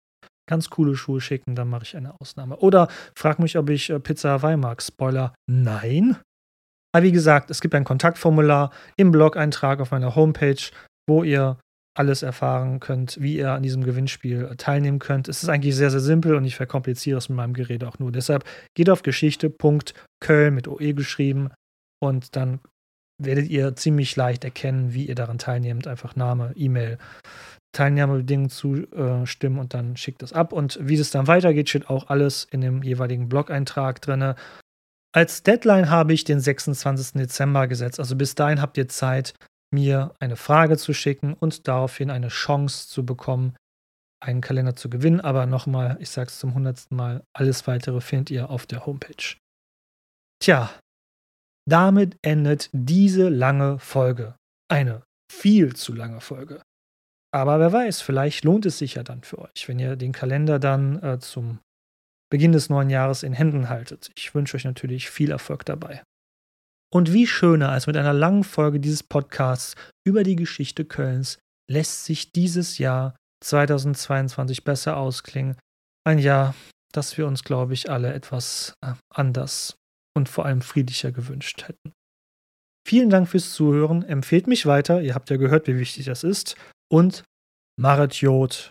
ganz coole Schuhe schicken, dann mache ich eine Ausnahme. Oder fragt mich, ob ich äh, Pizza Hawaii mag. Spoiler, nein. Aber wie gesagt, es gibt ein Kontaktformular im Blog-Eintrag auf meiner Homepage, wo ihr alles erfahren könnt, wie ihr an diesem Gewinnspiel teilnehmen könnt. Es ist eigentlich sehr, sehr simpel und ich verkompliziere es mit meinem Gerät auch nur. Deshalb geht auf geschichte.köln mit OE geschrieben und dann werdet ihr ziemlich leicht erkennen, wie ihr daran teilnehmt. Einfach Name, E-Mail, Teilnahmebedingungen zustimmen und dann schickt es ab. Und wie es dann weitergeht, steht auch alles in dem jeweiligen Blog-Eintrag drin. Als Deadline habe ich den 26. Dezember gesetzt. Also bis dahin habt ihr Zeit, mir eine Frage zu schicken und daraufhin eine Chance zu bekommen, einen Kalender zu gewinnen. Aber nochmal, ich sage es zum hundertsten Mal, alles weitere findet ihr auf der Homepage. Tja, damit endet diese lange Folge. Eine viel zu lange Folge. Aber wer weiß, vielleicht lohnt es sich ja dann für euch, wenn ihr den Kalender dann äh, zum Beginn des neuen Jahres in Händen haltet. Ich wünsche euch natürlich viel Erfolg dabei. Und wie schöner als mit einer langen Folge dieses Podcasts über die Geschichte Kölns lässt sich dieses Jahr 2022 besser ausklingen. Ein Jahr, das wir uns, glaube ich, alle etwas äh, anders und vor allem friedlicher gewünscht hätten. Vielen Dank fürs Zuhören. Empfehlt mich weiter. Ihr habt ja gehört, wie wichtig das ist. Und Maret Jod